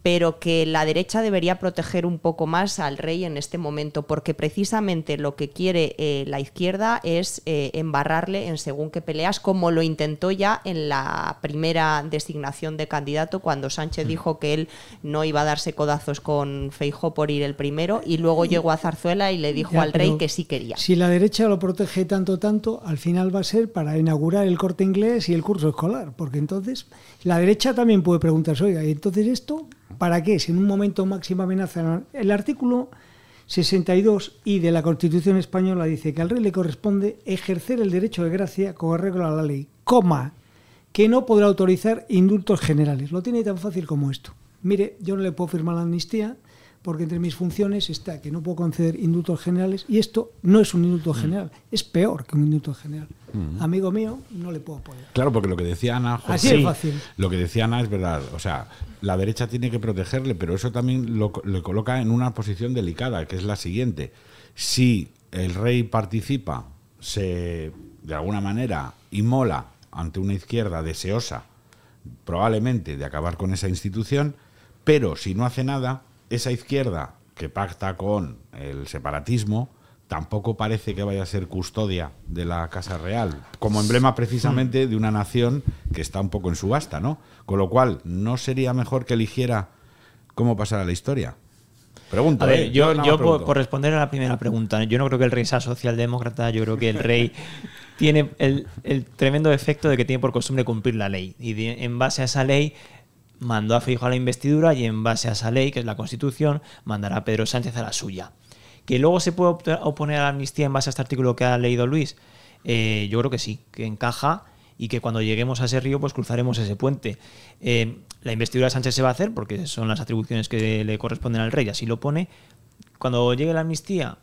pero que la derecha debería proteger un poco más al rey en este momento, porque precisamente lo que quiere eh, la izquierda es eh, embarrarle en según qué peleas, como lo intentó ya en la primera designación de candidato, cuando Sánchez dijo que él no iba a darse codazos con Feijó por ir el primero, y luego llegó a Zarzuela y le dijo al rey que sí quería. Si la derecha lo protege tanto, tanto, al final va a ser para inaugurar el corte inglés y el curso escolar, porque entonces la derecha también puede preguntarse, oiga, ¿y entonces esto para qué? Si en un momento máxima amenaza... El artículo 62i de la Constitución española dice que al rey le corresponde ejercer el derecho de gracia como arreglo a la ley, coma, que no podrá autorizar indultos generales. Lo tiene tan fácil como esto. Mire, yo no le puedo firmar la amnistía, porque entre mis funciones está que no puedo conceder indultos generales y esto no es un indulto mm. general, es peor que un indulto general. Mm. Amigo mío, no le puedo apoyar. Claro, porque lo que decía Ana, Así es fácil. Lo que decía Ana es verdad, o sea, la derecha tiene que protegerle, pero eso también lo, le coloca en una posición delicada, que es la siguiente. Si el rey participa, se de alguna manera inmola ante una izquierda deseosa probablemente de acabar con esa institución, pero si no hace nada, esa izquierda que pacta con el separatismo tampoco parece que vaya a ser custodia de la Casa Real, como emblema precisamente de una nación que está un poco en subasta, ¿no? Con lo cual, ¿no sería mejor que eligiera cómo pasará la historia? Pregunta. ¿eh? yo, por, responder a la primera pregunta, yo no creo que el rey sea socialdemócrata, yo creo que el rey tiene el, tremendo efecto de que tiene por costumbre cumplir la ley. Y en base a esa ley mandó a Feijóo a la investidura y en base a esa ley, que es la Constitución, mandará a Pedro Sánchez a la suya. ¿Que luego se puede oponer a la amnistía en base a este artículo que ha leído Luis? Eh, yo creo que sí, que encaja y que cuando lleguemos a ese río pues cruzaremos ese puente. Eh, la investidura de Sánchez se va a hacer porque son las atribuciones que le corresponden al rey, así lo pone. Cuando llegue la amnistía,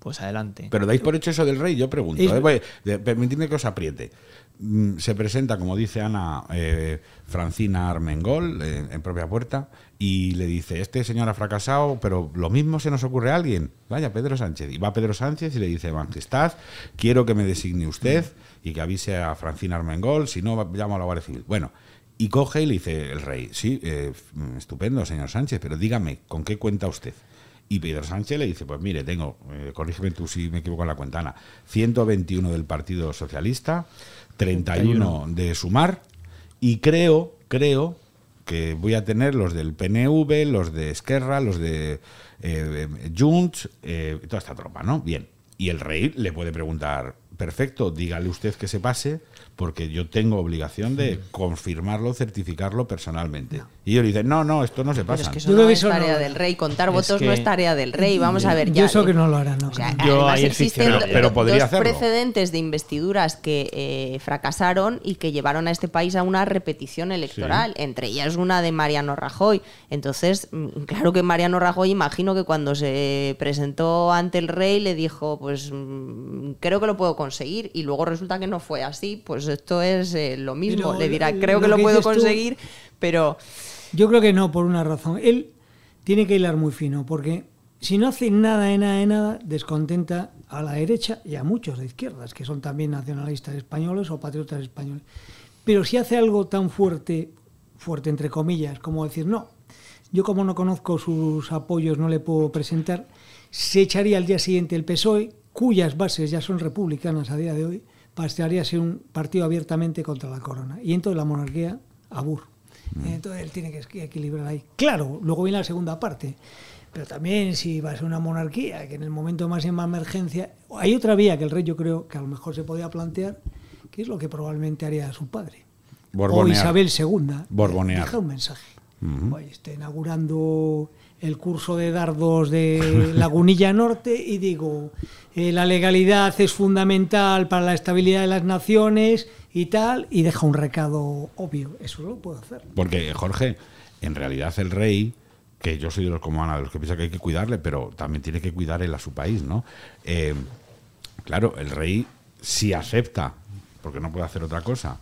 pues adelante. Pero dais por hecho eso del rey, yo pregunto. ¿eh? permitidme que os apriete. Mm, se presenta, como dice Ana, eh, Francina Armengol eh, en propia puerta y le dice, este señor ha fracasado, pero lo mismo se nos ocurre a alguien. Vaya, Pedro Sánchez. Y va Pedro Sánchez y le dice, Majestad, quiero que me designe usted y que avise a Francina Armengol, si no, llamo a la Guardia Civil. Bueno, y coge y le dice el rey, sí, eh, estupendo, señor Sánchez, pero dígame, ¿con qué cuenta usted? Y Pedro Sánchez le dice, pues mire, tengo, corrígeme tú si me equivoco en la cuentana, 121 del Partido Socialista, 31 de sumar y creo, creo que voy a tener los del PNV, los de Esquerra, los de eh, Junts, eh, toda esta tropa, ¿no? Bien. Y el rey le puede preguntar, perfecto, dígale usted que se pase, porque yo tengo obligación de confirmarlo, certificarlo personalmente. Y ellos dicen, no, no, esto no se pasa. es que eso no es tarea del rey, contar votos no es tarea del rey, vamos a ver ya. Yo eso que no lo harán, ¿no? yo ahí existen pero, podría dos precedentes de investiduras que eh, fracasaron y que llevaron a este país a una repetición electoral, entre ellas una de Mariano Rajoy. Entonces, mm, claro que Mariano Rajoy, imagino que cuando se presentó ante el rey le dijo, pues mm, creo que lo puedo conseguir, y luego resulta que no fue así, pues esto es eh, lo mismo. Le dirá, creo que lo, puedo conseguir, pero... Yo creo que no, por una razón. Él tiene que hilar muy fino, porque si no hace nada de nada de nada, descontenta a la derecha y a muchos de izquierdas, que son también nacionalistas españoles o patriotas españoles. Pero si hace algo tan fuerte, fuerte entre comillas, como decir, no, yo como no conozco sus apoyos no le puedo presentar, se echaría al día siguiente el PSOE, cuyas bases ya son republicanas a día de hoy, pasaría a ser un partido abiertamente contra la corona. Y entonces la monarquía, abur. Mm. Entonces él tiene que equilibrar ahí. Claro, luego viene la segunda parte. Pero también si va a ser una monarquía, que en el momento de máxima emergencia, hay otra vía que el rey yo creo que a lo mejor se podía plantear, que es lo que probablemente haría su padre. O Isabel II. Borbonear. Deja un mensaje. Pues, está inaugurando el curso de dardos de Lagunilla Norte y digo, eh, la legalidad es fundamental para la estabilidad de las naciones y tal, y deja un recado obvio. Eso lo puedo hacer. Porque, Jorge, en realidad el rey, que yo soy de los como Ana, de los que piensa que hay que cuidarle, pero también tiene que cuidar él a su país, ¿no? Eh, claro, el rey si acepta, porque no puede hacer otra cosa,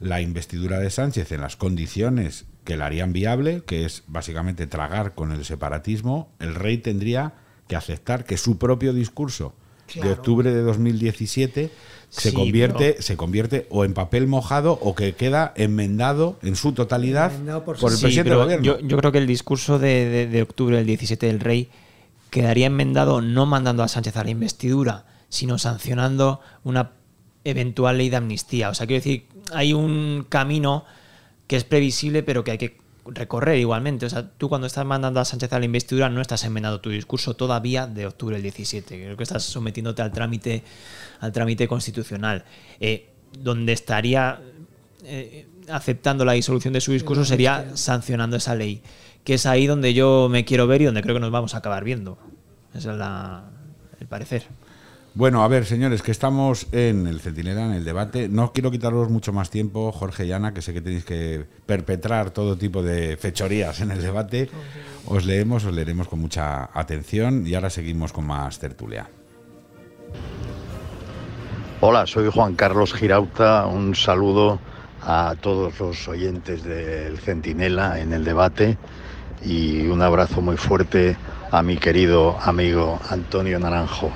la investidura de Sánchez en las condiciones que la harían viable, que es básicamente tragar con el separatismo, el rey tendría que aceptar que su propio discurso de octubre de 2017 se Sí, convierte pero- se convierte o en papel mojado o que queda enmendado en su totalidad Enmendado por por, el sí, presidente del gobierno. yo, yo creo que el discurso de, de- de octubre del 17 del rey quedaría enmendado no mandando a Sánchez a la investidura, sino sancionando una eventual ley de amnistía. O sea, quiero decir, hay un camino que es previsible, pero que hay que recorrer igualmente. O sea, tú cuando estás mandando a Sánchez a la investidura no estás enmendando tu discurso todavía de octubre del 17. Creo que estás sometiéndote al trámite, al trámite constitucional. Eh, donde estaría eh, aceptando la disolución de su discurso sería sancionando esa ley. Que es ahí donde yo me quiero ver y donde creo que nos vamos a acabar viendo. Ese es la- el parecer. Bueno, a ver, señores, que estamos en el Centinela, en el debate. No quiero quitaros mucho más tiempo, Jorge y Ana, que sé que tenéis que perpetrar todo tipo de fechorías en el debate. Os leemos, os leeremos con mucha atención y ahora seguimos con más tertulia. Hola, soy Juan Carlos Girauta. Un saludo a todos los oyentes del Centinela en el debate y un abrazo muy fuerte a mi querido amigo Antonio Naranjo.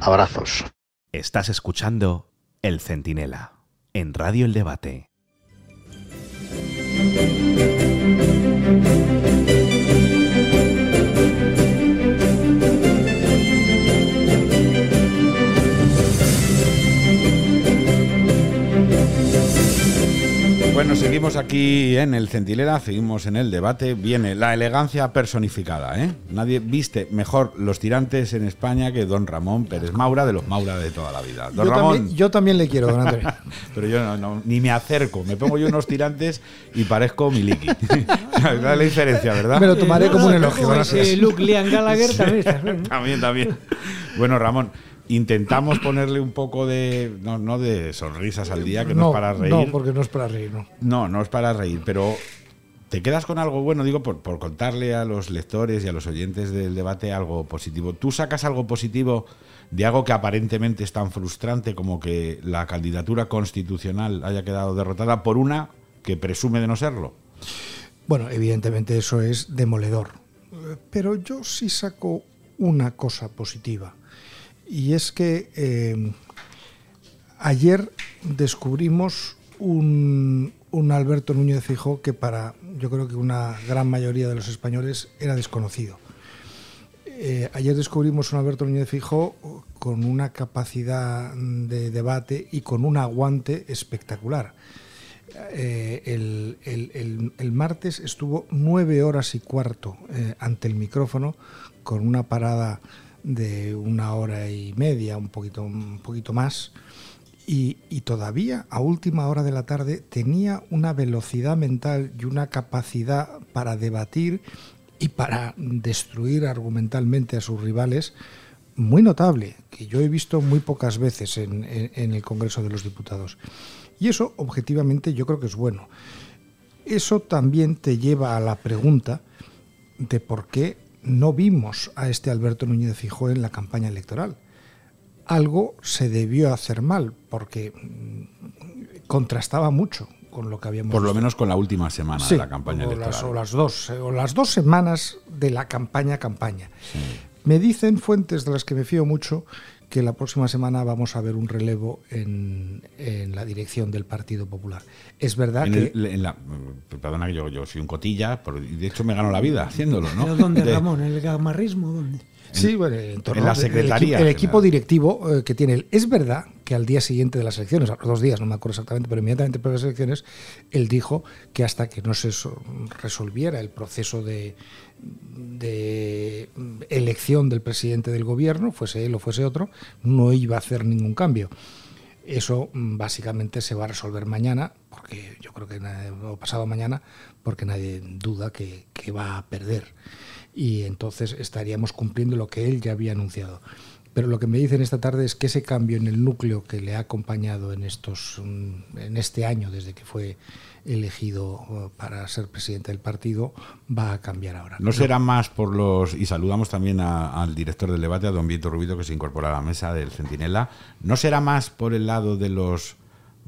Abrazos. Estás escuchando El Centinela en Radio El Debate. Bueno, seguimos aquí en el Centinela, seguimos en el debate. Viene la elegancia personificada, ¿eh? Nadie viste mejor los tirantes en España que don Ramón Pérez Maura, de los Maura de toda la vida. Don Yo Ramón. también, yo también le quiero, don Antonio. Pero yo no, no, ni me acerco. Me pongo yo unos tirantes y parezco Miliki. ¿Sabes la diferencia, verdad? Me lo tomaré como un elogio. Luke Liam Gallagher también. También, también. Bueno, Ramón, intentamos ponerle un poco de. No, no de sonrisas al día, que no, es para reír. No, porque no es para reír, no. No, no es para reír, pero te quedas con algo bueno, digo, por, por contarle a los lectores y a los oyentes del debate algo positivo. ¿Tú sacas algo positivo de algo que aparentemente es tan frustrante como que la candidatura constitucional haya quedado derrotada por una que presume de no serlo? Bueno, evidentemente eso es demoledor. Pero yo sí saco una cosa positiva. Y es que eh, ayer descubrimos un, un Alberto Núñez Fijó que para yo creo que una gran mayoría de los españoles era desconocido. Eh, ayer descubrimos un Alberto Núñez Fijó con una capacidad de debate y con un aguante espectacular. Eh, el, el- el- el martes estuvo nueve horas y cuarto eh, ante el micrófono con una parada de una hora y media, un poquito, un poquito más, y, y todavía a última hora de la tarde tenía una velocidad mental y una capacidad para debatir y para destruir argumentalmente a sus rivales muy notable, que yo he visto muy pocas veces en, en- en el Congreso de los Diputados. Y eso, objetivamente, yo creo que es bueno. Eso también te lleva a la pregunta de por qué no vimos a este Alberto Núñez Fijó en la campaña electoral. Algo se debió hacer mal, porque mm, contrastaba mucho con lo que habíamos Por lo visto. menos con la última semana Sí, de la campaña o electoral. Las, o las dos, eh, o las dos semanas de la campaña campaña. Me dicen fuentes de las que me fío mucho que la próxima semana vamos a ver un relevo en, en la dirección del Partido Popular. Es verdad En que el- en la- perdona que yo, yo soy un cotilla, y de hecho me gano la vida haciéndolo, ¿no? ¿Pero dónde, De- Ramón? ¿En el gamarrismo? ¿Dónde? Sí, bueno, en, torno en la el secretaría El, equipo directivo eh, que tiene él. Es verdad que al día siguiente de las elecciones, dos días, no me acuerdo exactamente, pero inmediatamente por las elecciones, él dijo que hasta que no se so- resolviera el proceso de, de elección del presidente del gobierno, fuese él o fuese otro, no iba a hacer ningún cambio. Eso mm, básicamente se va a resolver mañana, porque yo creo que o pasado mañana, porque nadie duda que va a perder. Y entonces estaríamos cumpliendo lo que él ya había anunciado. Pero lo que me dicen esta tarde es que ese cambio en el núcleo que le ha acompañado en estos mm, en este año desde que fue elegido eh, para ser presidente del partido va a cambiar ahora. No será más por los. Y saludamos también al director del debate, a don Vito Rubido, que se incorpora a la mesa del Centinela. ¿No será más por el lado de los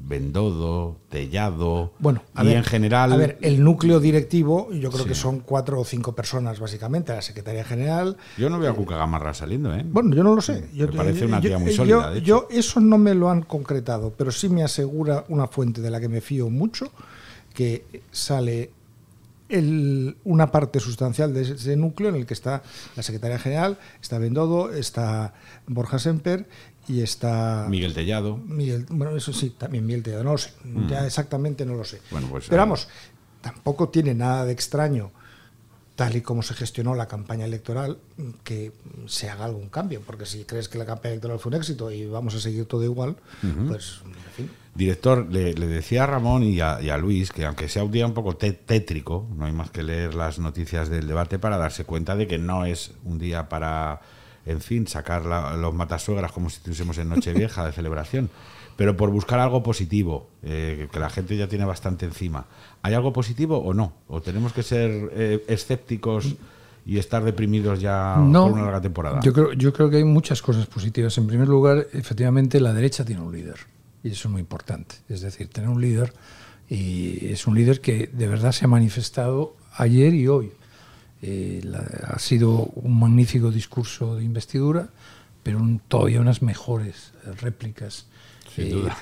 Bendodo, Tellado? Bueno, a y ver, en general. A ver, el núcleo directivo, yo creo Sí. que son cuatro o cinco personas, básicamente, la Secretaría General. Yo no veo a Cuca Gamarra saliendo, ¿eh? Bueno, yo no lo sé. Yo, Me parece una yo- tía muy yo- sólida, de hecho. yo eso no me lo han concretado, pero sí me asegura una fuente de la que me fío mucho, que sale el- una parte sustancial de ese, ese núcleo en el que está la Secretaría General, está Bendodo, está Borja Semper y está... Miguel Tellado. Miguel, bueno, eso sí, también Miguel Tellado, no lo sé, Mm. ya exactamente no lo sé. Bueno, pues, Pero eh, vamos, tampoco tiene nada de extraño, tal y como se gestionó la campaña electoral, que se haga algún cambio, porque si crees que la campaña electoral fue un éxito y vamos a seguir todo igual, pues, en fin. Director, le, le decía a Ramón y a, y a Luis que aunque sea un día un poco té- tétrico, no hay más que leer las noticias del debate para darse cuenta de que no es un día para, en fin, sacar la- los matasuegras como si estuviésemos en Nochevieja de celebración, pero por buscar algo positivo, eh, que la gente ya tiene bastante encima. ¿Hay algo positivo o no? ¿O tenemos que ser eh, escépticos y estar deprimidos ya No, por una larga temporada? Yo creo, yo creo que hay muchas cosas positivas. En primer lugar, efectivamente, la derecha tiene un líder. Y eso es muy importante. Es decir, tener un líder. Y es un líder que de verdad se ha manifestado ayer y hoy. Eh, la- ha sido un magnífico discurso de investidura, pero un- todavía unas mejores réplicas. Sin Eh, duda.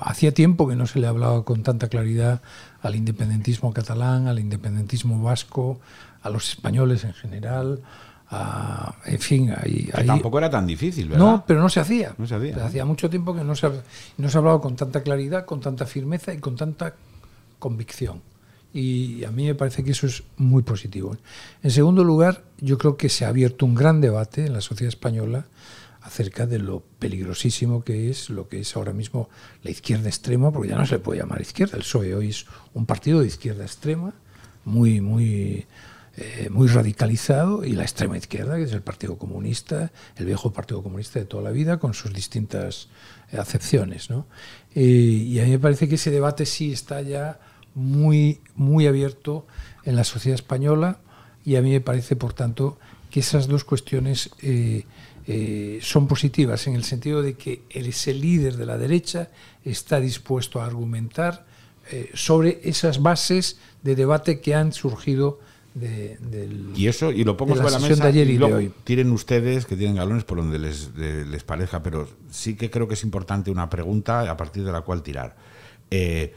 Hacía tiempo que no se le hablaba con tanta claridad al independentismo catalán, al independentismo vasco, a los españoles en general. a- en fin, ahí, ahí- tampoco era tan difícil, ¿verdad? no, pero no se hacía. No se hacía, ¿no? Hacía mucho tiempo que no se, no se hablaba con tanta claridad, con tanta firmeza y con tanta convicción. Y a mí me parece que eso es muy positivo. En segundo lugar, yo creo que se ha abierto un gran debate en la sociedad española acerca de lo peligrosísimo que es lo que es ahora mismo la izquierda extrema, porque ya no se le puede llamar izquierda. El PSOE hoy es un partido de izquierda extrema, muy, muy, eh, muy radicalizado, y la extrema izquierda, que es el Partido Comunista, el viejo Partido Comunista de toda la vida, con sus distintas eh, acepciones. ¿no? Eh, y a mí me parece que ese debate sí está ya muy, muy abierto en la sociedad española, y a mí me parece, por tanto, que esas dos cuestiones eh, eh, son positivas en el sentido de que ese líder de la derecha está dispuesto a argumentar eh, sobre esas bases de debate que han surgido de, del, Y eso, y lo pongo la sobre la mesa. de ayer y, luego hoy. Tiren ustedes, que tienen galones por donde les, de- les parezca, pero sí que creo que es importante una pregunta a partir de la cual tirar. Eh,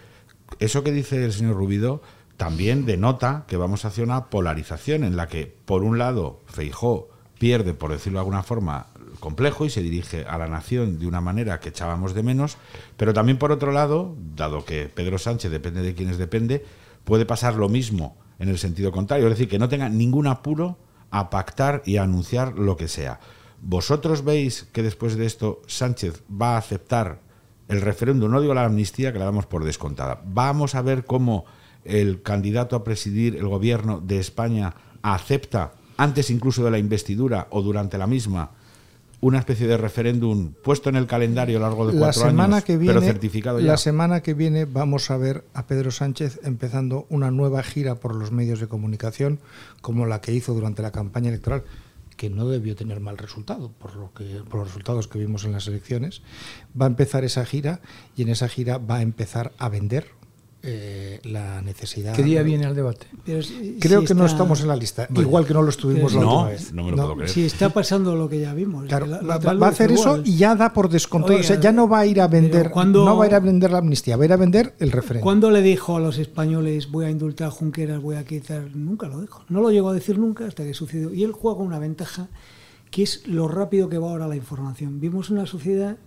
eso que dice el señor Rubido también denota que vamos hacia una polarización en la que, por un lado, Feijó pierde, por decirlo de alguna forma, el complejo y se dirige a la nación de una manera que echábamos de menos, pero también por otro lado, dado que Pedro Sánchez depende de quienes depende, puede pasar lo mismo en el sentido contrario, es decir, que no tenga ningún apuro a pactar y a anunciar lo que sea. ¿Vosotros veis que después de esto Sánchez va a aceptar el referéndum? No digo la amnistía, que la damos por descontada. Vamos a ver cómo el candidato a presidir el gobierno de España acepta, antes incluso de la investidura o durante la misma, una especie de referéndum puesto en el calendario a lo largo de La cuatro semana años, que viene, pero certificado ya. la semana que viene vamos a ver a Pedro Sánchez empezando una nueva gira por los medios de comunicación, como la que hizo durante la campaña electoral, que no debió tener mal resultado por lo que por los resultados que vimos en las elecciones. Va a empezar esa gira y en esa gira va a empezar a vender eh, la necesidad. ¿Qué día viene al debate? Pero si- Creo si que no está- estamos en la lista, Vale. igual que no lo estuvimos la No, última vez. no me lo puedo creer. Si está pasando lo que ya vimos. Claro, la- va, la otra va a hacer eso igual. y ya da por descontado. Oiga, o sea, ya no va a ir a vender, cuando- no va a ir a vender la amnistía, va a ir a vender el referéndum. ¿Cuándo le dijo a los españoles voy a indultar a Junqueras, voy a quitar? Nunca lo dijo. No lo llegó a decir nunca hasta que sucedió. Y él juega una ventaja que es lo rápido que va ahora la información. Vimos una sociedad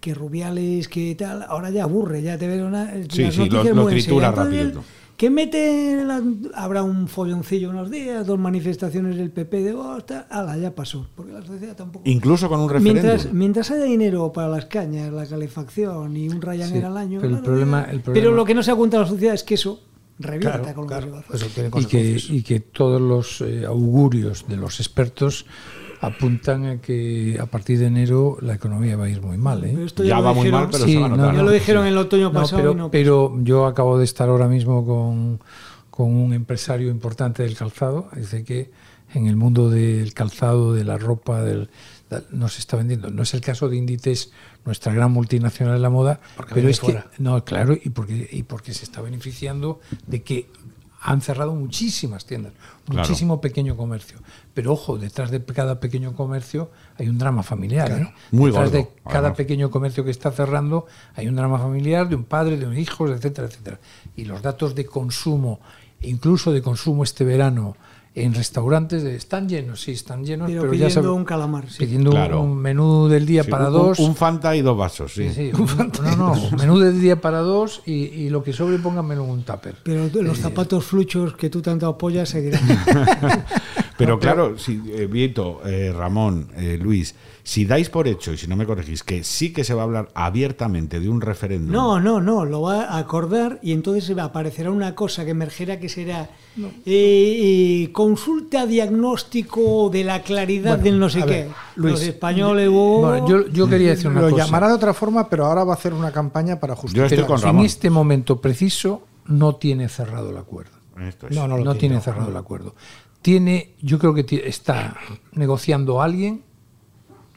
que Rubiales, que tal, ahora ya aburre, ya te ven una, Sí, las sí, lo- lo muy tritura rapidito. que mete, la- habrá un folloncillo unos días, dos manifestaciones del PP de Bosta, ala, ya pasó, porque la sociedad tampoco... Incluso con un referéndum. Mientras, mientras haya dinero para las cañas, la calefacción y un Ryanair Sí, al año... pero el problema- pero lo que no se da cuenta la sociedad es que eso revienta Claro, con lo claro, que se va a hacer. eso tiene y que, consecuencias. y que todos los eh, augurios de los expertos apuntan a que a partir de enero la economía va a ir muy mal. ¿eh? Esto Ya lo va muy dijeron- mal, pero Sí, se va a no. Ya lo dijeron en el otoño No, pasado pero, y no pero yo acabo de estar ahora mismo con, con un empresario importante del calzado. Dice que en el mundo del calzado, de la ropa, del, no se está vendiendo. No es el caso de Inditex, nuestra gran multinacional de la moda, Porque pero es que no, claro, y porque y porque se está beneficiando de que han cerrado muchísimas tiendas, Claro. muchísimo pequeño comercio. Pero ojo, detrás de cada pequeño comercio hay un drama familiar. ¿eh? Muy detrás gordo, de cada además. pequeño comercio que está cerrando hay un drama familiar de un padre, de un hijo, etcétera, etcétera. Y los datos de consumo, incluso de consumo este verano en restaurantes, de- están llenos, sí, están llenos, Pero pero, ya pidiendo sabe- un calamar, sí. pidiendo Claro. un menú del día Sí, para un- dos. Un Fanta y dos vasos, sí. Sí, sí, un- no, no, menú del día para dos y, y lo que sobre pónganmelo en un tupper. Pero los zapatos fluchos que tú tanto apoyas seguirán. Pero claro, si, eh, Vieto, eh, Ramón, eh, Luis, si dais por hecho, y si no me corregís, que sí que se va a hablar abiertamente de un referéndum. No, no, no, lo va a acordar y entonces aparecerá una cosa que emergerá que será eh, eh, consulta diagnóstico de la claridad Bueno, del no sé qué. ver, Luis, Los españoles, oh, Bueno, yo, yo quería decir una Lo cosa. llamará de otra forma, pero ahora va a hacer una campaña para Yo justificar. estoy con en este momento preciso no tiene cerrado el acuerdo. Esto es. No, no lo no tiene. cerrado el acuerdo. Tiene, yo creo que está negociando alguien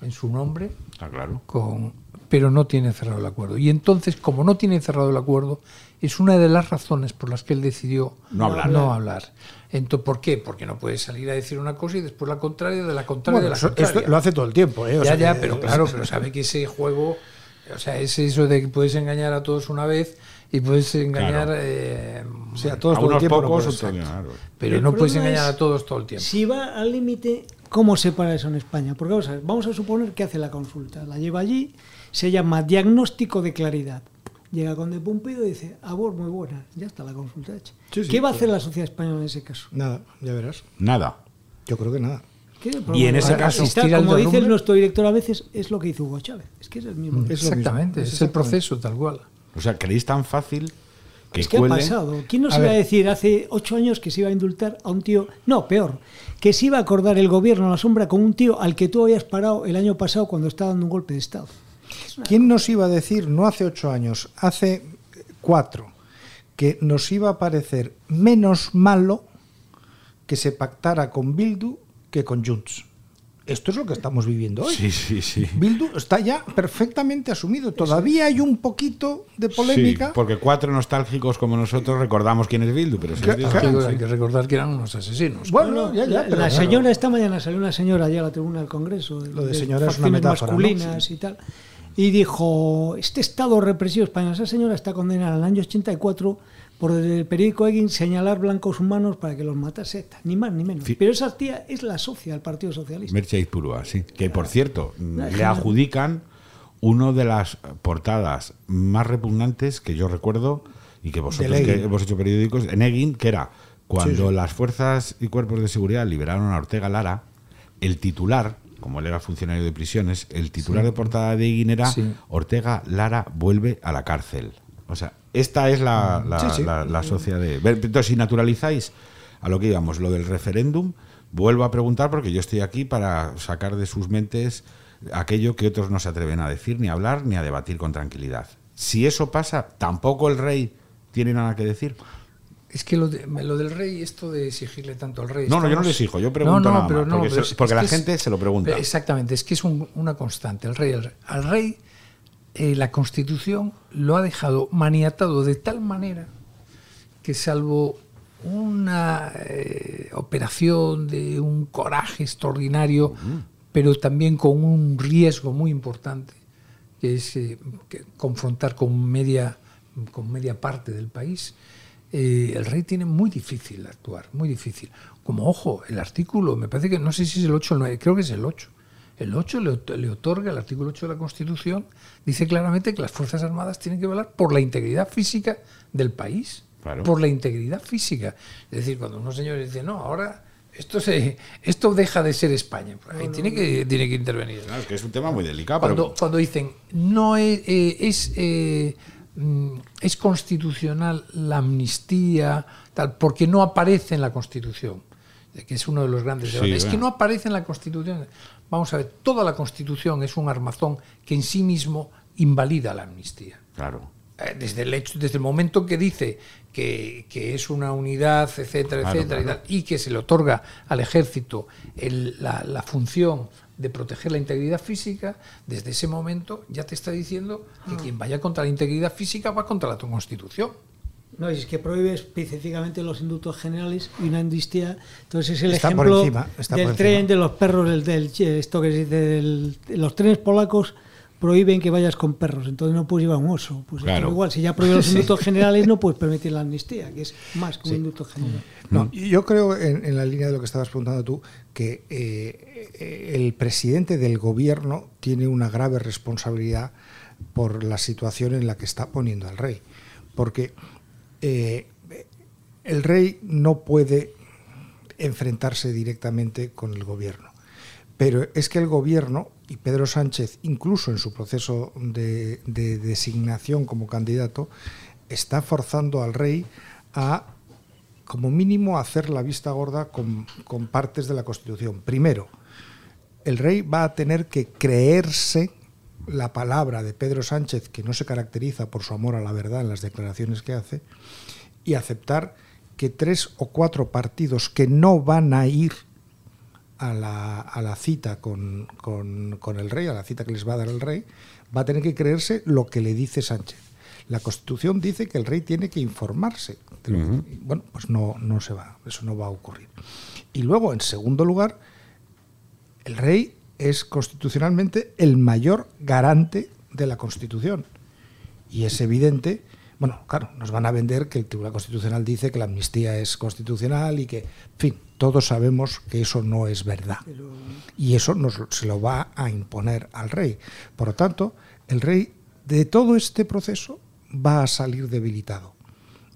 en su nombre, claro. con, pero no tiene cerrado el acuerdo. Y entonces, como no tiene cerrado el acuerdo, es una de las razones por las que él decidió No hablar. No hablar. Entonces, ¿Por qué? Porque no puede salir a decir una cosa y después la contraria de la contraria Bueno, de la eso- contraria. esto lo hace todo el tiempo, ¿eh? O ya, sea ya, que- pero claro, pero sabe que ese juego, o sea, es eso de que puedes engañar a todos una vez y puedes engañar Claro. eh, O sea, todos a todo el unos tiempo no pocos, claro. pero El no puedes engañar es- a todos todo el tiempo. Si va al límite, ¿cómo se para eso en España? Porque vamos a, ver, vamos a suponer que hace la consulta, la lleva allí, se llama diagnóstico de claridad. Llega con de Pumpido y dice, a vos muy buena, ya está la consulta hecha. Sí, sí, ¿Qué va a hacer la sociedad española en ese caso? Nada, ya verás. Nada. Yo creo que nada. ¿Qué es Y en ese caso- está, Asistir al como dice nuestro director a veces, es lo que hizo Hugo Chávez. Es que es el mismo. Es lo mismo, Exactamente, es es, el proceso tal cual. O sea, ¿creéis tan fácil que es que ha pasado. ¿Quién nos A iba a decir hace ocho años que se iba a indultar a un tío? No, peor. Que se iba a acordar el gobierno a la sombra con un tío al que tú habías parado el año pasado cuando estaba dando un golpe de Estado. ¿Quién nos iba a decir, no hace ocho años, hace cuatro, que nos iba a parecer menos malo que se pactara con Bildu que con Junts? Esto es lo que estamos viviendo hoy. Sí, sí, sí. Bildu está ya perfectamente asumido. Todavía hay un poquito de polémica. Sí, porque cuatro nostálgicos como nosotros recordamos quién es Bildu, pero si Claro, no Hay que- hay que recordar que eran unos asesinos. Bueno, ya, ya, la, pero la claro. señora, esta mañana salió una señora allá a la tribuna del Congreso. Lo de señora es una facciones metáfora, ¿no? masculinas y tal. Y dijo, este estado represivo español, esa señora está condenada en el año 84 por el periódico Egin señalar blancos humanos para que los matase ni más ni menos. Sí. Pero esa tía es la socia del Partido Socialista. Merche Izpurúa, sí. Que por cierto, le genial. adjudican una de las portadas más repugnantes que yo recuerdo y que vosotros que hemos hecho periódicos en Egin, que era cuando Sí, sí. las fuerzas y cuerpos de seguridad liberaron a Ortega Lara, el titular, como él era funcionario de prisiones, el titular de portada de Egin era. Ortega Lara vuelve a la cárcel. O sea, esta es la, la, Sí, sí. la- la sociedad de... Entonces, si naturalizáis a lo que íbamos, lo del referéndum, vuelvo a preguntar porque yo estoy aquí para sacar de sus mentes aquello que otros no se atreven a decir, ni a hablar, ni a debatir con tranquilidad. Si eso pasa, tampoco el rey tiene nada que decir. Es que lo, de- lo del rey, esto de exigirle tanto al rey. No, no, yo no le exijo, yo pregunto nada más, porque pero se- porque la gente se lo pregunta. Exactamente, es que es un- una constante. El rey, el rey- al rey, eh, la constitución lo ha dejado maniatado de tal manera que salvo una eh, operación de un coraje extraordinario, pero también con un riesgo muy importante, que es eh, que confrontar con media, con media parte del país, eh, el rey tiene muy difícil actuar, muy difícil. Como, ojo, el artículo, me parece que no sé si es el 8 o el 9, creo que es el 8. El 8 le, ot- le otorga, el artículo 8 de la Constitución, dice claramente que las Fuerzas Armadas tienen que velar por la integridad física del país. por la integridad física. Es decir, cuando unos señores dicen, no, ahora esto se esto deja de ser España. Pues ahí tiene que, tiene que intervenir. Claro, es que es un tema muy delicado. Cuando, pero- cuando dicen, no es, eh, es, eh, mm, es constitucional la amnistía, tal, porque no aparece en la Constitución, que es uno de los grandes Sí, debates. Es que no aparece en la Constitución. Vamos a ver, toda la Constitución es un armazón que en sí mismo invalida la amnistía. Claro. Eh, Desde el, hecho, desde el momento que dice que, que es una unidad, etcétera, Claro, etcétera, y claro. tal, y que se le otorga al ejército el- la, la función de proteger la integridad física, desde ese momento ya te está diciendo que quien vaya contra la integridad física va contra la constitución. No, es que prohíbe específicamente los indultos generales y una amnistía. Entonces es el Está ejemplo encima, del tren, encima. de los perros, del, del- esto que se dice, del- los trenes polacos prohíben que vayas con perros, entonces no puedes llevar un oso. Pues Claro. igual, si ya prohíbe los Sí. indultos generales, no puedes permitir la amnistía, que es más que un indulto general. No, y yo creo, en, en la línea de lo que estabas preguntando tú, que eh, el presidente del gobierno tiene una grave responsabilidad por la situación en la que está poniendo al rey. Porque eh, el rey no puede enfrentarse directamente con el gobierno. Pero es que el gobierno y Pedro Sánchez, incluso en su proceso de, de designación como candidato, está forzando al rey a, como mínimo, hacer la vista gorda con partes de la Constitución. Primero, el rey va a tener que creerse la palabra de Pedro Sánchez, que no se caracteriza por su amor a la verdad en las declaraciones que hace, y aceptar que tres o cuatro partidos que no van a ir a la, a la cita con, con- con el rey, a la cita que les va a dar el rey, va a tener que creerse lo que le dice Sánchez. La Constitución dice que el rey tiene que informarse. de lo que- Bueno, pues no, no se va, eso no va a ocurrir. Y luego, en segundo lugar, el rey es constitucionalmente el mayor garante de la Constitución. Y es evidente, bueno, claro, nos van a vender que el Tribunal Constitucional dice que la amnistía es constitucional y que, en fin, todos sabemos que eso no es verdad. Y eso nos, se lo va a imponer al rey. Por lo tanto, el rey de todo este proceso va a salir debilitado.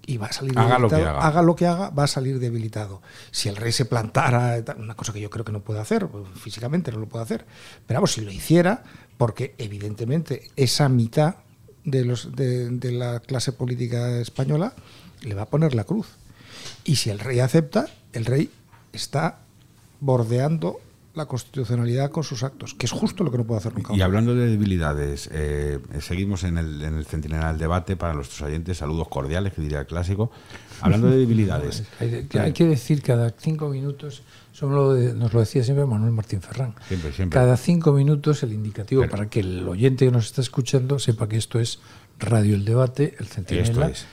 Y va a salir Haga lo que debilitado. haga. lo que haga, va a salir debilitado. Si el rey se plantara, una cosa que yo creo que no puede hacer, pues, físicamente no lo puede hacer, pero vamos, si lo hiciera, porque evidentemente esa mitad de, los, de, de la clase política española le va a poner la cruz. Y si el rey acepta, el rey está bordeando la constitucionalidad con sus actos, que es justo lo que no puede hacer nunca. Y hablando de debilidades, eh, seguimos en el, en el centenario del debate para nuestros oyentes. Saludos cordiales, que diría el clásico. Hablando de debilidades. Hay, que- hay que decir cada cinco minutos, me lo de- nos lo decía siempre Manuel Martín Ferrán, Siempre, siempre. cada cinco minutos el indicativo Pero- para que el oyente que nos está escuchando sepa que esto es Radio El Debate, el Centinela, es.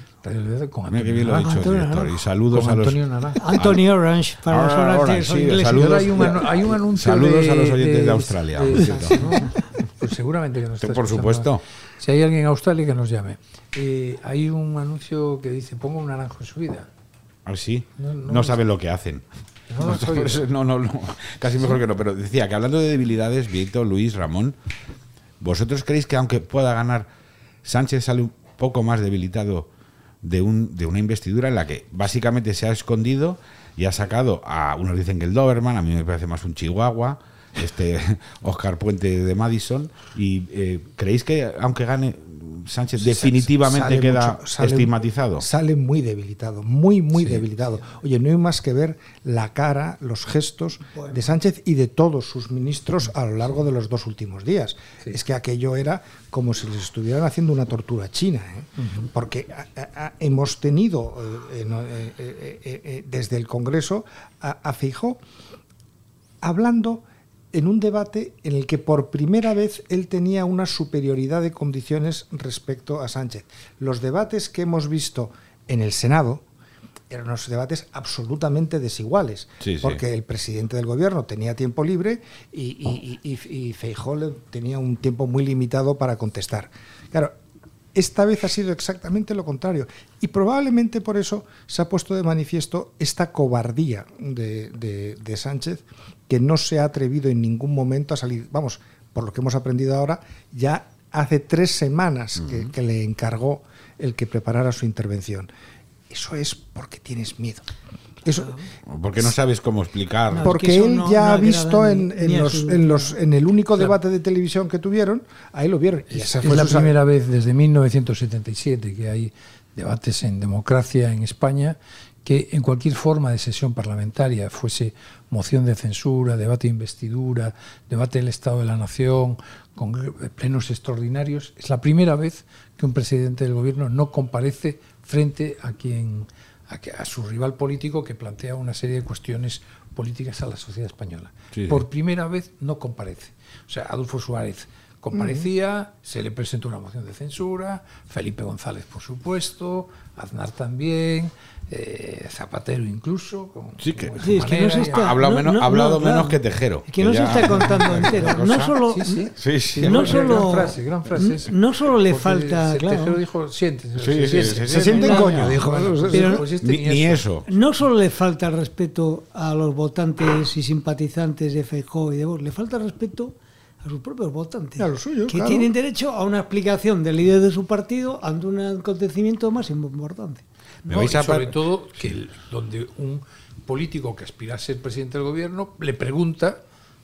Con Antonio bien lo dicho el director. Y saludos Con a los. Antonio Orange, para los ingleses. hay un, anuncio Saludos de- a los oyentes de Australia, por cierto. ¿no? Pues seguramente que nos está Por escuchando. supuesto. Si hay alguien en Australia que nos llame. Eh, hay un anuncio que dice ponga un naranjo en su vida. Ah, sí. No, No, no, saben lo que hacen. No, no, no. Casi mejor que no. Pero decía que hablando de debilidades, Víctor, Luis, Ramón, ¿vosotros creéis que aunque pueda ganar, Sánchez sale un poco más debilitado de, un, de una investidura en la que básicamente se ha escondido y ha sacado a, unos dicen que el Doberman, a mí me parece más un chihuahua, este Oscar Puente de Madison, y eh, ¿creéis que aunque gane Sánchez definitivamente Sale queda mucho- sale- estigmatizado? Sale muy debilitado, muy, muy debilitado. Oye, no hay más que ver la cara, los gestos de Sánchez y de todos sus ministros a lo largo de los dos últimos días. Es que aquello era como si les estuvieran haciendo una tortura china, ¿eh? porque a- a- a- hemos tenido eh, eh, eh, eh, eh, eh, desde el Congreso a, a Feijóo hablando en un debate en el que por primera vez él tenía una superioridad de condiciones respecto a Sánchez. Los debates que hemos visto en el Senado eran unos debates absolutamente desiguales, Sí, sí. porque el presidente del gobierno tenía tiempo libre y, y, le- tenía un tiempo muy limitado para contestar. Claro, esta vez ha sido exactamente lo contrario. Y probablemente por eso se ha puesto de manifiesto esta cobardía de, de- de Sánchez, que no se ha atrevido en ningún momento a salir. Vamos, por lo que hemos aprendido ahora, ya hace tres semanas que, que le encargó el que preparara su intervención. eso es porque tienes miedo. Eso, porque no sabes cómo explicar. porque él ya ha visto en, los, en, los, en el único debate de televisión que tuvieron, ahí lo vieron. Y esa fue la primera vez desde 1977 que hay debates en democracia en España que en cualquier forma de sesión parlamentaria, fuese moción de censura, debate de investidura, debate del Estado de la Nación, con plenos extraordinarios, es la primera vez que un presidente del gobierno no comparece frente a quien a, su rival político que plantea una serie de cuestiones políticas a la sociedad española. Por primera vez no comparece. O sea, Adolfo Suárez comparecía, se le presentó una moción de censura, Felipe González, por supuesto, Aznar también, eh, Zapatero incluso. sí, que, ha hablado, menos, hablado menos que Tejero. que, no se está contando entero. No solo, sí, sí. no solo, gran frase, gran frase no solo le falta. Claro. Tejero dijo, siéntese. se, siente en coño, dijo. Pero, pues este ni, eso. No solo le falta respeto a los votantes y simpatizantes de Feijóo y de Vox, le falta respeto a sus propios votantes. A los suyos, que tienen derecho a una explicación del líder de su partido ante un acontecimiento más importante sobre todo que donde un político que aspira a ser presidente del gobierno le pregunta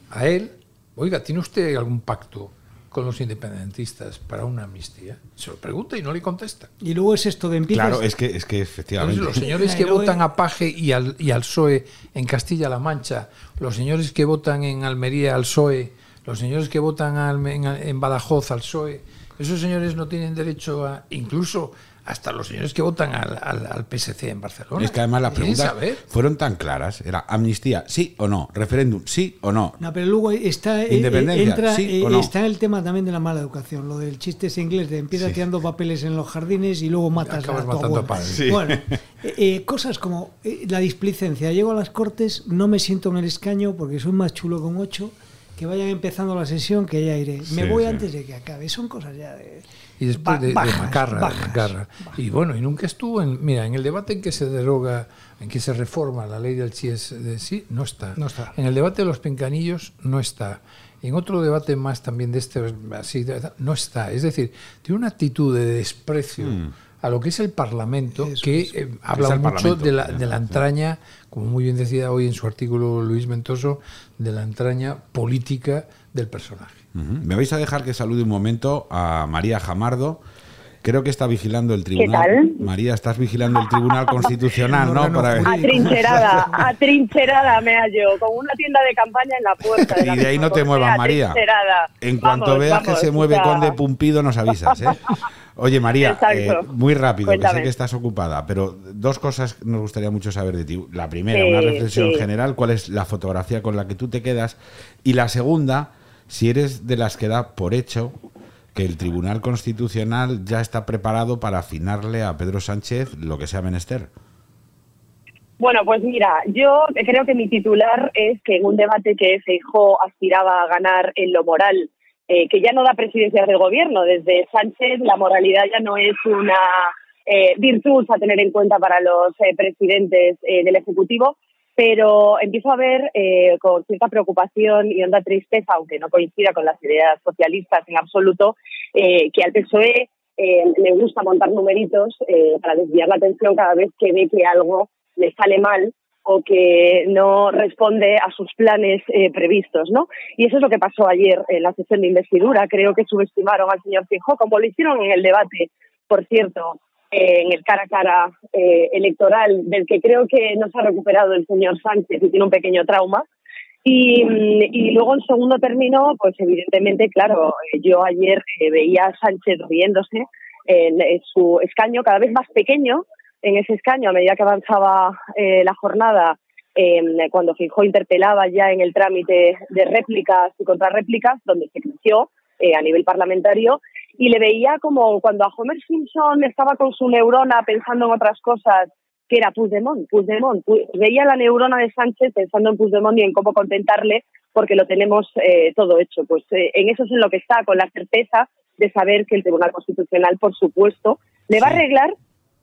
a él, oiga, ¿tiene usted algún pacto con los independentistas para una amnistía? Se lo pregunta y no le contesta. Y luego es esto de empiezas... Claro, es que, es que efectivamente... los señores que votan a Paje y al, y al PSOE en Castilla-La Mancha, los señores que votan en Almería al PSOE, los señores que votan en, en Badajoz al PSOE, esos señores no tienen derecho a... Incluso hasta los señores que votan al, al, PSC en Barcelona. Es que además las preguntas fueron tan claras. Era amnistía, sí o no. Referéndum, sí o no. No, pero luego está, eh, eh, entra, eh, está el tema también de la mala educación. Lo del chiste es inglés de empieza tirando papeles en los jardines y luego matas a tu Bueno, cosas como la displicencia. Llego a las cortes, no me siento en el escaño porque soy más chulo con ocho. Que vayan empezando la sesión, que ya iré. Me voy antes de que acabe. Son cosas ya de y después de, Macarra, Y bueno, y nunca estuvo en, mira, en el debate en que se deroga, en que se reforma la ley del CIES de sí, no está. No está. En el debate de los pencanillos no está. En otro debate más también de este, así, no está. Es decir, tiene una actitud de desprecio. Hmm. A lo que es el Parlamento, que eh, habla mucho de la, de la entraña, como muy bien decía hoy en su artículo Luis Mentoso, de la entraña política del personaje. Me vais a dejar que salude un momento a María Jamardo. Creo que está vigilando el tribunal. ¿Qué tal? María, estás vigilando el tribunal constitucional, ¿no? Para... Atrincherada, atrincherada me hallo, con una tienda de campaña en la puerta. y de ahí no te muevas, María. En cuanto veas que se mueve Conde Pumpido, nos avisas, ¿eh? Oye, María, eh, muy rápido, que sé que estás ocupada, pero dos cosas nos gustaría mucho saber de ti. La primera, una reflexión general, ¿cuál es la fotografía con la que tú te quedas? Y la segunda, si eres de las que da por hecho que el Tribunal Constitucional ya está preparado para afinarle a Pedro Sánchez lo que sea menester. Bueno, pues mira, yo creo que mi titular es que en un debate que Feijó aspiraba a ganar en lo moral, eh, que ya no da presidencia del gobierno, desde Sánchez la moralidad ya no es una eh, virtud a tener en cuenta para los eh, presidentes del Ejecutivo, pero empiezo a ver eh, con cierta preocupación y honda tristeza, aunque no coincida con las ideas socialistas en absoluto, eh, que al PSOE eh, le gusta montar numeritos para desviar la atención cada vez que ve que algo le sale mal o que no responde a sus planes previstos, ¿no? Y eso es lo que pasó ayer en la sesión de investidura. Creo que subestimaron al señor Fijó, como lo hicieron en el debate, por cierto, en el cara a cara eh, electoral, del que creo que no se ha recuperado el señor Sánchez y tiene un pequeño trauma. Y, y luego, en segundo término, pues evidentemente, claro, yo ayer eh, veía a Sánchez riéndose en, su escaño cada vez más pequeño, en ese escaño, a medida que avanzaba eh, la jornada, cuando Fijó interpelaba ya en el trámite de réplicas y contrarréplicas, donde se creció a nivel parlamentario, y le veía como cuando a Homer Simpson estaba con su neurona pensando en otras cosas, que era Puigdemont, Puigdemont. Veía la neurona de Sánchez pensando en Puigdemont y en cómo contentarle porque lo tenemos eh, todo hecho. Pues eh, en eso es en lo que está, con la certeza de saber que el Tribunal Constitucional, por supuesto, le va a arreglar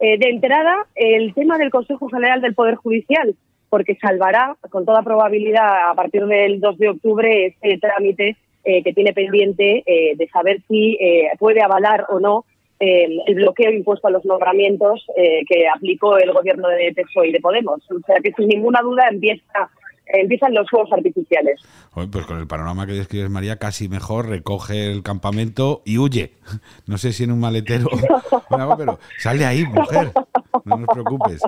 eh, de entrada el tema del Consejo General del Poder Judicial, porque salvará, con toda probabilidad, a partir del 2 de octubre, este trámite eh, que tiene pendiente eh, de saber si eh, puede avalar o no el, bloqueo impuesto a los nombramientos eh, que aplicó el gobierno de PSOE y de Podemos. O sea que sin ninguna duda empieza empiezan los juegos artificiales. Pues con el panorama que describes, María, casi mejor recoge el campamento y huye. No sé si en un maletero, pero sale ahí, mujer. No nos preocupes.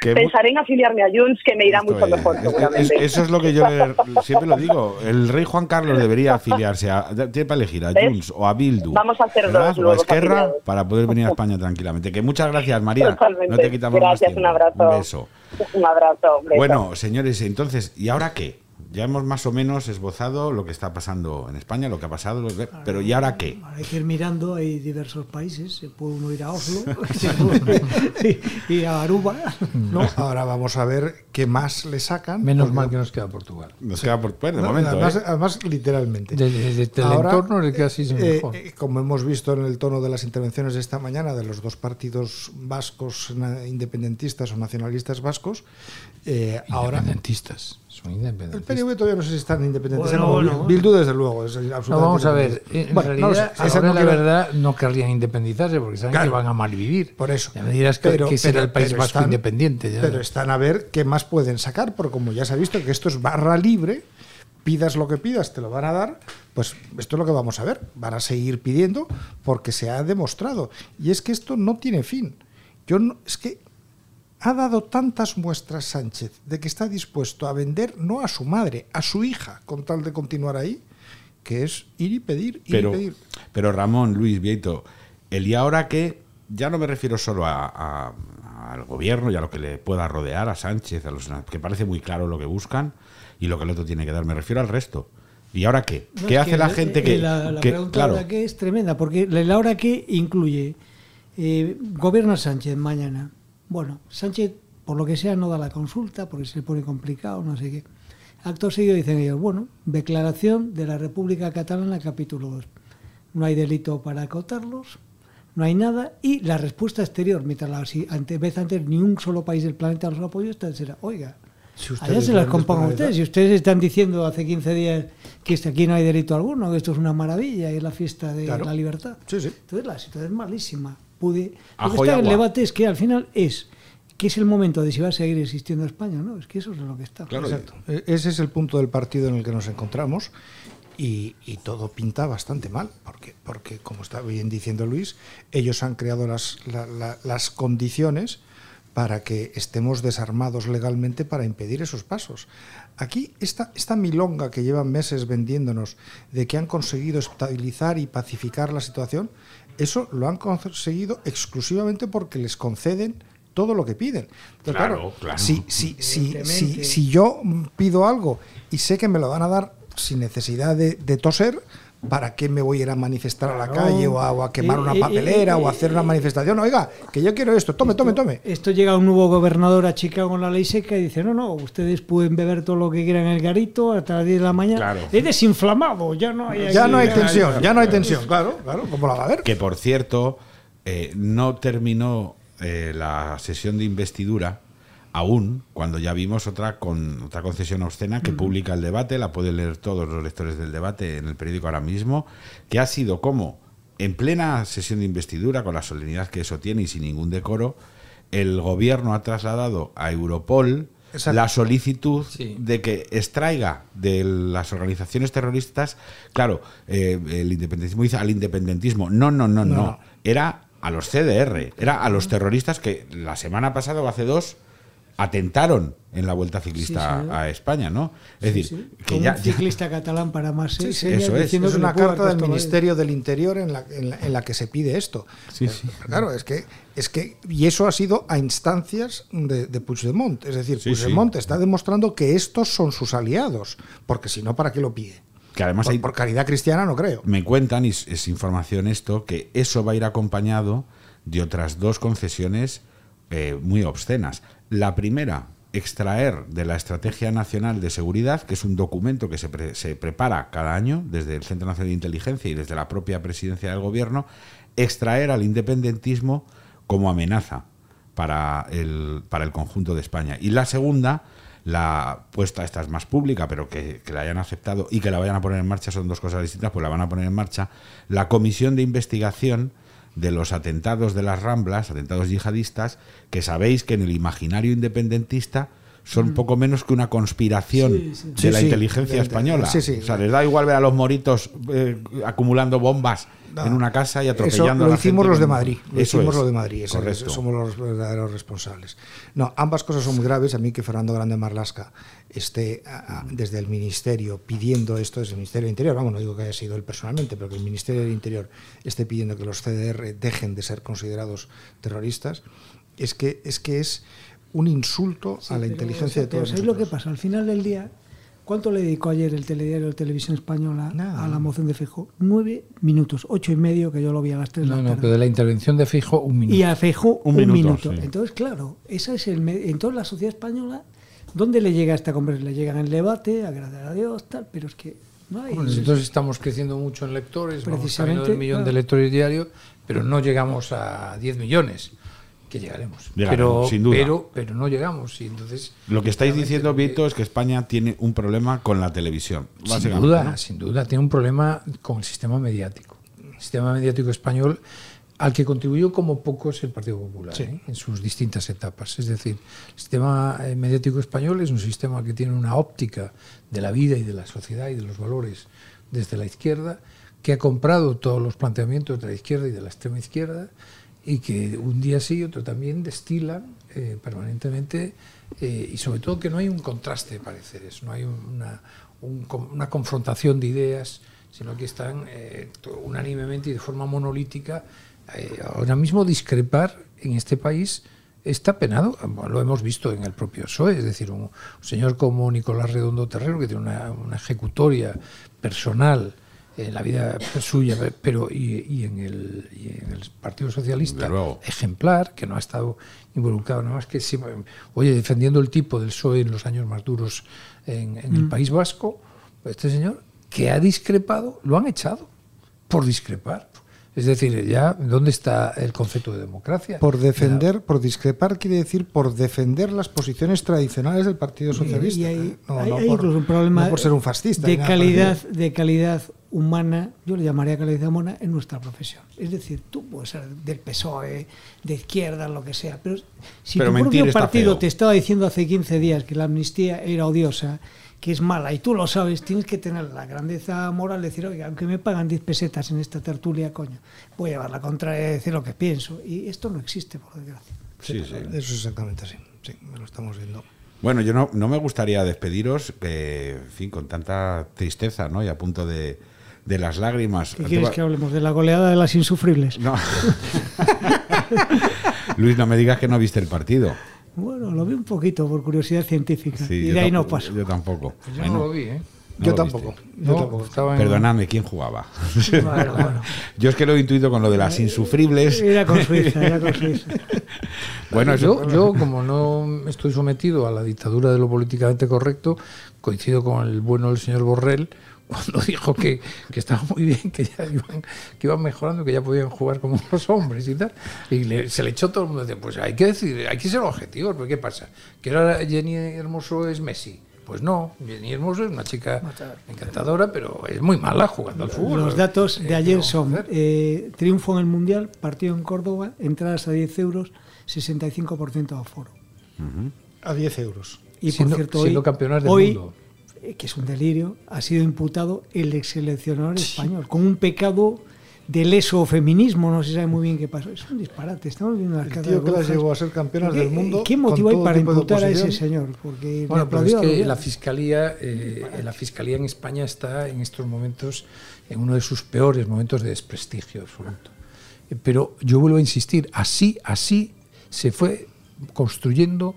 Pensaré en afiliarme a Junts, que me irá Esto mucho es- mejor, seguramente. eso es lo que yo le- siempre lo digo. El rey Juan Carlos debería afiliarse a, tiene para elegir a. Junts o a Bildu. Vamos a hacer dos o a Esquerra afiliados. para poder venir a España tranquilamente. Que muchas gracias, María. Totalmente. No te quitamos Gracias, más un abrazo. Un beso. Un abrazo. un beso. Bueno, señores, entonces, ¿y ahora qué? Ya hemos más o menos esbozado lo que está pasando en España, lo que ha pasado, pero ¿y ahora qué? Hay que ir mirando, hay diversos países, se puede uno ir a Oslo, ir a Aruba. ¿no? Ahora vamos a ver qué más le sacan. Menos mal que nos queda Portugal. Nos queda por pues, de No, momento. además, ¿eh? además, literalmente. Desde, desde el Ahora, entorno queda así eh, mejor. eh, como hemos visto en el tono de las intervenciones de esta mañana de los dos partidos vascos independentistas o nacionalistas vascos, eh, ahora Independentistas. Son el. PNV todavía no sé si están independentistas. Bueno, no, bueno. Bildu desde luego es absolutamente No, vamos a ver, en Bueno, no realidad, esa ahora no la quiero- verdad no querrían independizarse porque saben Claro. que van a malvivir. Por eso. Ya me dirás que, Pero- que será pero- el País Vasco están- independiente. ya. Pero están a ver qué más pueden sacar, porque como ya se ha visto que esto es barra libre, pidas lo que pidas, te lo van a dar, pues esto es lo que vamos a ver. Van a seguir pidiendo porque se ha demostrado. Y es que esto no tiene fin. Yo no, es que ha dado tantas muestras Sánchez de que está dispuesto a vender no a su madre, a su hija, con tal de continuar ahí, que es ir y pedir, ir Pero, y pedir. pero Ramón, Luis, Vieito, el y ahora que ya no me refiero solo a- a- al gobierno y a lo que le pueda rodear a Sánchez, a los que parece muy claro lo que buscan y lo que el otro tiene que dar. Me refiero al resto. ¿Y ahora qué? No, ¿Qué hace que la el- gente eh, que, La, la que- pregunta claro, ahora que es tremenda, porque la la hora que incluye eh, gobierna Sánchez mañana. Bueno, Sánchez, por lo que sea, no da la consulta, porque se le pone complicado, no sé qué. Acto seguido dicen ellos, bueno, declaración de la República Catalana, capítulo 2. No hay delito para acotarlos, no hay nada, y la respuesta exterior, mientras la si ante, vez antes ni un solo país del planeta los apoyó, esta será, oiga, Si Allá se las compongan ustedes. Si ustedes están diciendo hace 15 días que aquí no hay delito alguno, que esto es una maravilla y es la fiesta de Claro. la libertad. Sí, sí. Entonces la situación es malísima. Pude, lo que está en el debate es que al final es que es el momento de si va a seguir existiendo España no. Es que eso es lo que está. Claro, Exacto. E- Ese es el punto del partido en el que nos encontramos y, y todo pinta bastante mal, porque, porque como está bien diciendo Luis, ellos han creado las, la- la- las condiciones para que estemos desarmados legalmente para impedir esos pasos. Aquí esta, esta milonga que llevan meses vendiéndonos de que han conseguido estabilizar y pacificar la situación, eso lo han conseguido exclusivamente porque les conceden todo lo que piden. Entonces, Claro, claro. Si, si, si, si, si yo pido algo y sé que me lo van a dar sin necesidad de, de toser, ¿para qué me voy a ir a manifestar a la Claro. calle o a, o a quemar Eh, una papelera eh, o a hacer una manifestación? Oiga, que yo quiero esto, tome, tome, tome. Esto llega un nuevo gobernador a Chicago con la ley seca y dice, no, no, ustedes pueden beber todo lo que quieran en el garito hasta las 10 de la mañana. Claro. Es desinflamado, ya no hay... Ya no hay tensión, ya, no hay tensión, claro, claro, ¿cómo la va a haber? que por cierto, eh, no terminó eh, la sesión de investidura aún, cuando ya vimos otra con otra concesión obscena que publica el debate, la pueden leer todos los lectores del debate en el periódico ahora mismo, que ha sido como en plena sesión de investidura, con la solemnidad que eso tiene y sin ningún decoro, el gobierno ha trasladado a Europol Exacto. la solicitud Sí. de que extraiga de las organizaciones terroristas, claro, eh, el independentismo dice al independentismo. No, no, no, no, No. Era a los CDR, era a los terroristas que la semana pasada o hace dos atentaron en la vuelta ciclista Sí, sí. a España, ¿no? Es Sí, decir, sí. que ya, un ya- ciclista catalán para más Sí, seis eso es. diciendo Es una carta del. Ministerio del Interior en la, en la- en la que se pide esto. Sí, sí. Claro, es que, es que, y eso ha sido a instancias de, de Puigdemont. Es decir, Sí, Puigdemont sí. está demostrando que estos son sus aliados, porque si no, ¿para qué lo pide? que además Por, hay, por caridad cristiana no creo. me cuentan, y es, es información esto, que eso va a ir acompañado de otras dos concesiones eh, muy obscenas. La primera, extraer de la Estrategia Nacional de Seguridad, que es un documento que se, pre- se prepara cada año desde el Centro Nacional de Inteligencia y desde la propia presidencia del Gobierno, extraer al independentismo como amenaza para el, para el conjunto de España. Y la segunda, la puesta, esta es más pública, pero que, que la hayan aceptado y que la vayan a poner en marcha son dos cosas distintas, pues la van a poner en marcha, la comisión de investigación de los atentados de las Ramblas, atentados yihadistas, que sabéis que en el imaginario independentista son poco menos que una conspiración Sí, sí. de Sí, la sí, inteligencia española. sí, sí. O sea, les da igual ver a los moritos eh, acumulando bombas en una casa y atropellando Eso a lo la hicimos gente los de Madrid. Lo Eso hicimos es. lo de Madrid. eso es, somos los verdaderos responsables. No, ambas cosas son muy graves. A mí que Fernando Grande Marlasca esté a- a- desde el Ministerio pidiendo esto, desde el Ministerio del Interior, vamos, no digo que haya sido él personalmente, pero que el Ministerio del Interior esté pidiendo que los CDR dejen de ser considerados terroristas, es que es, que es un insulto a la Pero, inteligencia de todos ¿sabéis lo que pasa? Al final del día, ¿cuánto le dedicó ayer el telediario de Televisión Española a la moción de Feijó? Nueve minutos, ocho y medio, que yo lo vi a las tres de No, la no, tarde. pero de la intervención de Fijo, un minuto. Y a Feijó Un un, minuto, minuto. sí. Entonces, claro, esa es el entonces la sociedad española, ¿dónde le llega esta conversación? Le llega en el debate, agradecer a Dios, tal, pero es que no hay. Bueno, nosotros estamos creciendo mucho en lectores, vamos Precisamente, camino del millón claro. de lectores diario, pero no llegamos a 10 millones, que llegaremos. Llegaremos, pero, sin duda. Pero, pero no llegamos, y entonces... Lo que estáis diciendo, Vito, es que España tiene un problema con la televisión. Sin duda, ¿no? sin duda, tiene un problema con el sistema mediático. El sistema mediático español al que contribuyó como pocos el Partido Popular ¿eh? en sus distintas etapas. Es decir, el sistema eh, mediático español es un sistema que tiene una óptica de la vida y de la sociedad y de los valores desde la izquierda, que ha comprado todos los planteamientos de la izquierda y de la extrema izquierda y que un día sí y otro también destilan eh, permanentemente eh, y sobre todo que no hay un contraste de pareceres, no hay una, un- una confrontación de ideas, sino que están eh, unánimemente y de forma monolítica. Eh, ahora mismo discrepar en este país está penado, lo hemos visto en el propio PSOE, es decir, un, señor como Nicolás Redondo Terrero, que tiene una ejecutoria personal en la vida suya, pero y, y en, el, y en el Partido Socialista ejemplar, que no ha estado involucrado nada más que, oye, defendiendo el tipo del PSOE en los años más duros en, en el Mm. País Vasco, este señor que ha discrepado, lo han echado por discrepar. Es decir, ya, ¿dónde está el concepto de democracia? Por defender, por discrepar quiere decir por defender las posiciones tradicionales del Partido Socialista. Y hay, No, hay- no hay por- incluso un problema no por ser un fascista. de calidad, de calidad humana, yo le llamaría calidad humana en nuestra profesión. Es decir, tú puedes ser del PSOE, de izquierda, lo que sea, pero si Pero tu propio partido feo. te estaba diciendo hace 15 días que la amnistía era odiosa, que es mala, y tú lo sabes, tienes que tener la grandeza moral de decir, oiga, aunque me pagan 10 pesetas en esta tertulia, coño, voy a llevar la contraria y decir lo que pienso. Y esto no existe, por desgracia. Sí, sí. Eso es exactamente así. Sí, lo estamos viendo. Bueno, yo no, no me gustaría despediros, eh, en fin, con tanta tristeza, ¿no? Y a punto de, de las lágrimas. ¿Qué quieres que hablemos? ¿De la goleada de las insufribles? No. Luis, no me digas que no viste el partido. Bueno, lo vi un poquito por curiosidad científica. Sí, y de ahí no paso. Yo tampoco. Yo no lo vi, ¿eh? No Yo tampoco, viste. yo No, tampoco. estaba en- Perdonadme, ¿quién jugaba? Bueno, bueno. Yo es que lo he intuido con lo de las insufribles. Era con Suiza, era con Suiza. Bueno, yo, eso- yo, como no estoy sometido a la dictadura de lo políticamente correcto, coincido con el bueno del señor Borrell cuando dijo que, que estaba muy bien, que ya iban, que iban mejorando, que ya podían jugar como los hombres y tal. Y le- se le echó todo el mundo. Pues hay que decir, hay que ser objetivos, porque ¿qué pasa? ¿Que ahora Jenny Hermoso es Messi? Pues no, Jenny Hermoso es una chica encantadora, pero es muy mala jugando al fútbol. Los datos de Eh, ayer ¿qué son eh, triunfo en el Mundial, partido en Córdoba, entradas a 10 euros, 65% de aforo. A 10 euros. Y Siendo- por cierto, hoy, hoy, mundo. Que es un delirio, ha sido imputado el ex seleccionador español, con un pecado de leso feminismo, no se sabe muy bien qué pasó. Es un disparate, estamos viendo las El caras tío que las rojas. llevó a ser campeonas ¿Qué- del mundo ¿Qué con motivo hay para imputar a ese señor? Porque Bueno, pero es que Rubiales. la fiscalía, eh, la fiscalía en España está en estos momentos en uno de sus peores momentos de desprestigio absoluto. Eh, Pero yo vuelvo a insistir, así, así se fue construyendo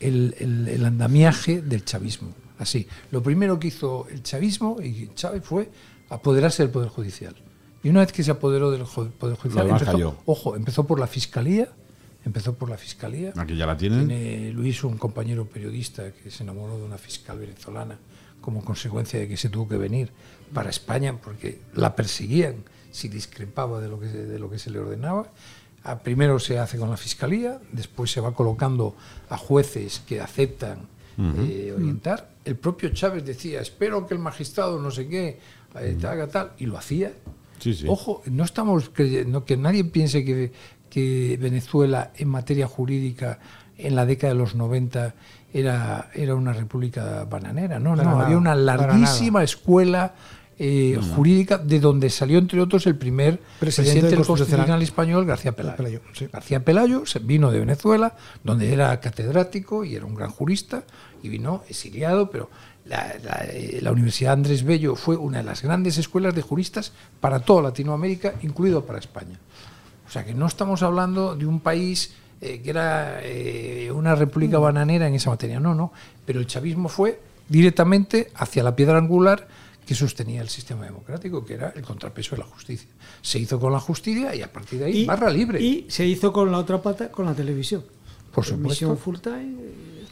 el, el- el andamiaje del chavismo. Así. Lo primero que hizo el chavismo y Chávez fue apoderarse del Poder Judicial. Y una vez que se apoderó del Poder Judicial, empezó, cayó. ojo, empezó por la fiscalía, empezó por la fiscalía, Aquí ya la tienen. tiene Luis, un compañero periodista que se enamoró de una fiscal venezolana como consecuencia de que se tuvo que venir para España porque la perseguían si discrepaba de lo que, de lo que se le ordenaba. Ah, primero se hace con la fiscalía, después se va colocando a jueces que aceptan Eh, orientar. El propio Chávez decía, espero que el magistrado no sé qué eh, te haga tal, y lo hacía. Sí, sí. Ojo, no estamos creyendo que nadie piense que, que Venezuela en materia jurídica en la década de los 90 era, era una república bananera. No, no, había una larguísima escuela eh, jurídica de donde salió, entre otros, el primer presidente, del del Constitucional. Constitucional español, García Pelayo. Pelayo, sí. García Pelayo vino de Venezuela, donde era catedrático y era un gran jurista, y vino exiliado, pero la, la, eh, la Universidad Andrés Bello fue una de las grandes escuelas de juristas para toda Latinoamérica, incluido para España. O sea que no estamos hablando de un país eh, que era eh, una república bananera en esa materia, no, no. Pero el chavismo fue directamente hacia la piedra angular que sostenía el sistema democrático, que era el contrapeso de la justicia. Se hizo con la justicia y a partir de ahí barra libre. Y se hizo con la otra pata, con la televisión. Por supuesto. Emisión full time.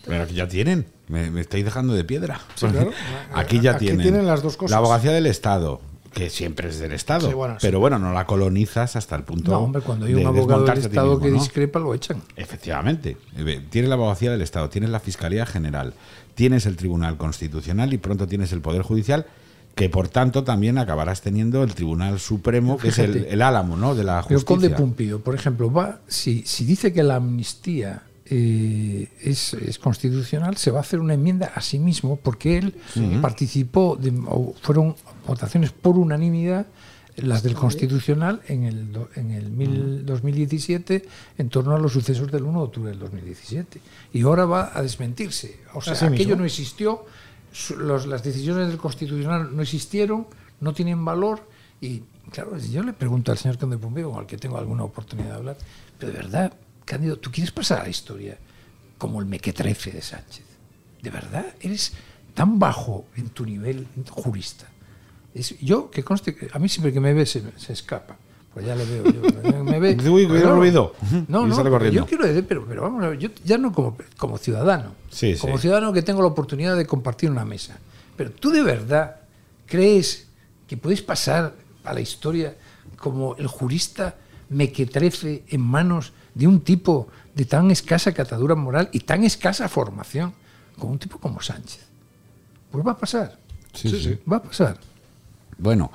Pero aquí ya tienen. Me, me estáis dejando de piedra. Sí, claro. Aquí ya Aquí tienen. tienen las dos cosas. La abogacía del Estado, que siempre es del Estado. Sí, bueno, sí. pero bueno, no la colonizas hasta el punto. No, hombre, cuando hay de un abogado del Estado que discrepa, lo echan. Efectivamente. Eh, Tienes la abogacía del Estado, tienes la Fiscalía General, tienes el Tribunal Constitucional y pronto tienes el Poder Judicial, que por tanto también acabarás teniendo el Tribunal Supremo, que es el, el álamo ¿no? de la Pero justicia. Conde Pumpido, por ejemplo, va si, si dice que la amnistía eh, es, es constitucional, se va a hacer una enmienda a sí mismo porque él participó, de, o fueron votaciones por unanimidad las del Constitucional en el, en el mil- 2017 en torno a los sucesos del 1 de octubre del 2017. Y ahora va a desmentirse. O sea, aquello mismo. no existió, los- las decisiones del Constitucional no existieron, no tienen valor. Y claro, yo le pregunto al señor Conde Pompeo, con el que tengo alguna oportunidad de hablar, pero de verdad, Cándido, ¿tú quieres pasar a la historia como el mequetrefe de Sánchez? ¿De verdad? ¿Eres tan bajo en tu nivel jurista? Es- yo, que conste, a mí siempre que me ve se escapa. Pues ya le veo. Yo, me, ve. Uy, cuidado, Claro. ruido. No, no, yo quiero decir, pero, pero vamos a ver, yo ya no como, como ciudadano, Sí, como sí. ciudadano que tengo la oportunidad de compartir una mesa. Pero tú de verdad crees que puedes pasar a la historia como el jurista mequetrefe en manos de un tipo de tan escasa catadura moral y tan escasa formación como un tipo como Sánchez. Pues va a pasar. Sí, sí. Va a pasar. Bueno,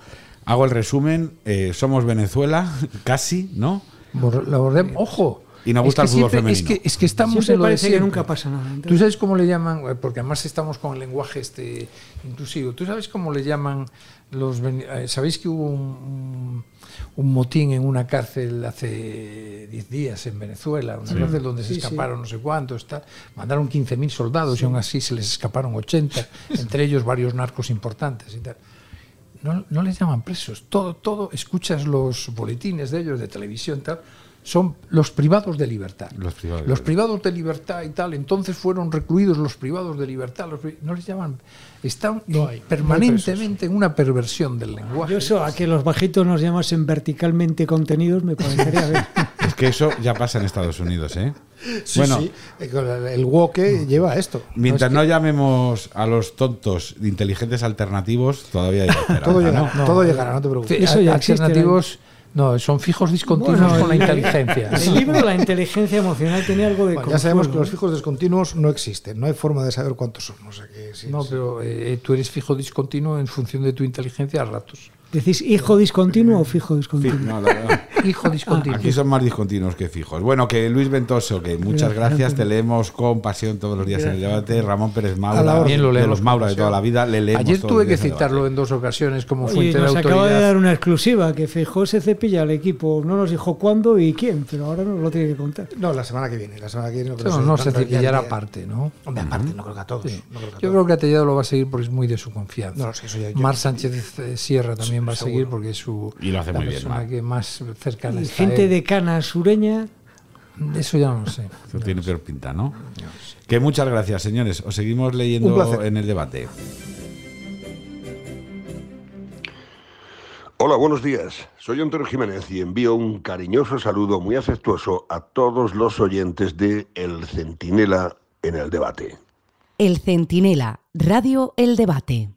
hago el resumen. eh, somos Venezuela, casi, ¿no? La bordem- ojo. Y nos es gusta que el fútbol siempre- femenino. Es que, es que estamos Siempre en lo de parece que siempre. nunca pasa nada. ¿Tú Entonces- sabes cómo le llaman? Eh, Porque además estamos con el lenguaje este inclusivo. ¿Tú sabes cómo le llaman los... vene- eh, ¿Sabéis que hubo un, un- motín en una cárcel hace 10 días en Venezuela? Una cárcel donde se Sí, sí. escaparon no sé cuántos. Tal. Mandaron 15.000 soldados y aún así se les escaparon 80, entre ellos varios narcos importantes y tal. No, no les llaman presos. Todo, todo, escuchas los boletines de ellos de televisión tal, son los privados de libertad. Los privados. Los privados de libertad y tal, entonces fueron recluidos los privados de libertad, los no les llaman, están No en- hay, no hay permanentemente en una perversión del lenguaje. Yo eso, a que los bajitos nos llamasen verticalmente contenidos me parecería bien. Que eso ya pasa en Estados Unidos, ¿eh? Sí, bueno, sí. Eh, El woke lleva a esto. mientras No llamemos a los tontos de inteligentes alternativos, todavía hay esperanza, Todo llegará, ¿no? todo llegará, no te preocupes. Eso ya alternativos, no, son fijos discontinuos Bueno, con la el- inteligencia. El libro La inteligencia emocional tenía algo de Bueno, ya sabemos que los fijos descontinuos no existen, no hay forma de saber cuántos son. O sea que sí, No, sí. pero eh, tú eres fijo discontinuo en función de tu inteligencia a ratos. ¿Decís hijo discontinuo o fijo Sí, discontinuo? no, la verdad. Hijo discontinuo. Aquí son más discontinuos que fijos. Bueno, que Luis Ventoso, que muchas gracias, te leemos con pasión todos los días en el debate. Ramón Pérez Maura, lo de los Maura de toda la vida, le leemos Ayer tuve que citarlo en dos ocasiones como Oye, fuente de nos acaba de autoridad. dar una exclusiva que Feijóo se cepilla al equipo. No nos dijo cuándo y quién, pero ahora nos lo tiene que contar. No, la semana que viene. La semana que viene no No, que no se cepillará aparte, ¿no? Hombre, aparte, no creo que a todos. Sí. no creo que a Yo todos. creo que Atellado lo va a seguir porque es muy de su confianza. No, sí, eso ya- Mar Sánchez eh, Sierra también va a seguir porque es su Y lo hace la muy bien, persona Mar. que más cercana Y está a gente él. de cana sureña. Eso ya no lo sé. Eso tiene peor pinta, ¿no? Que muchas gracias, señores. Os seguimos leyendo en el debate. Hola, buenos días. Soy Antonio Jiménez y envío un cariñoso saludo muy afectuoso a todos los oyentes de El Centinela en el debate. El Centinela, Radio El Debate.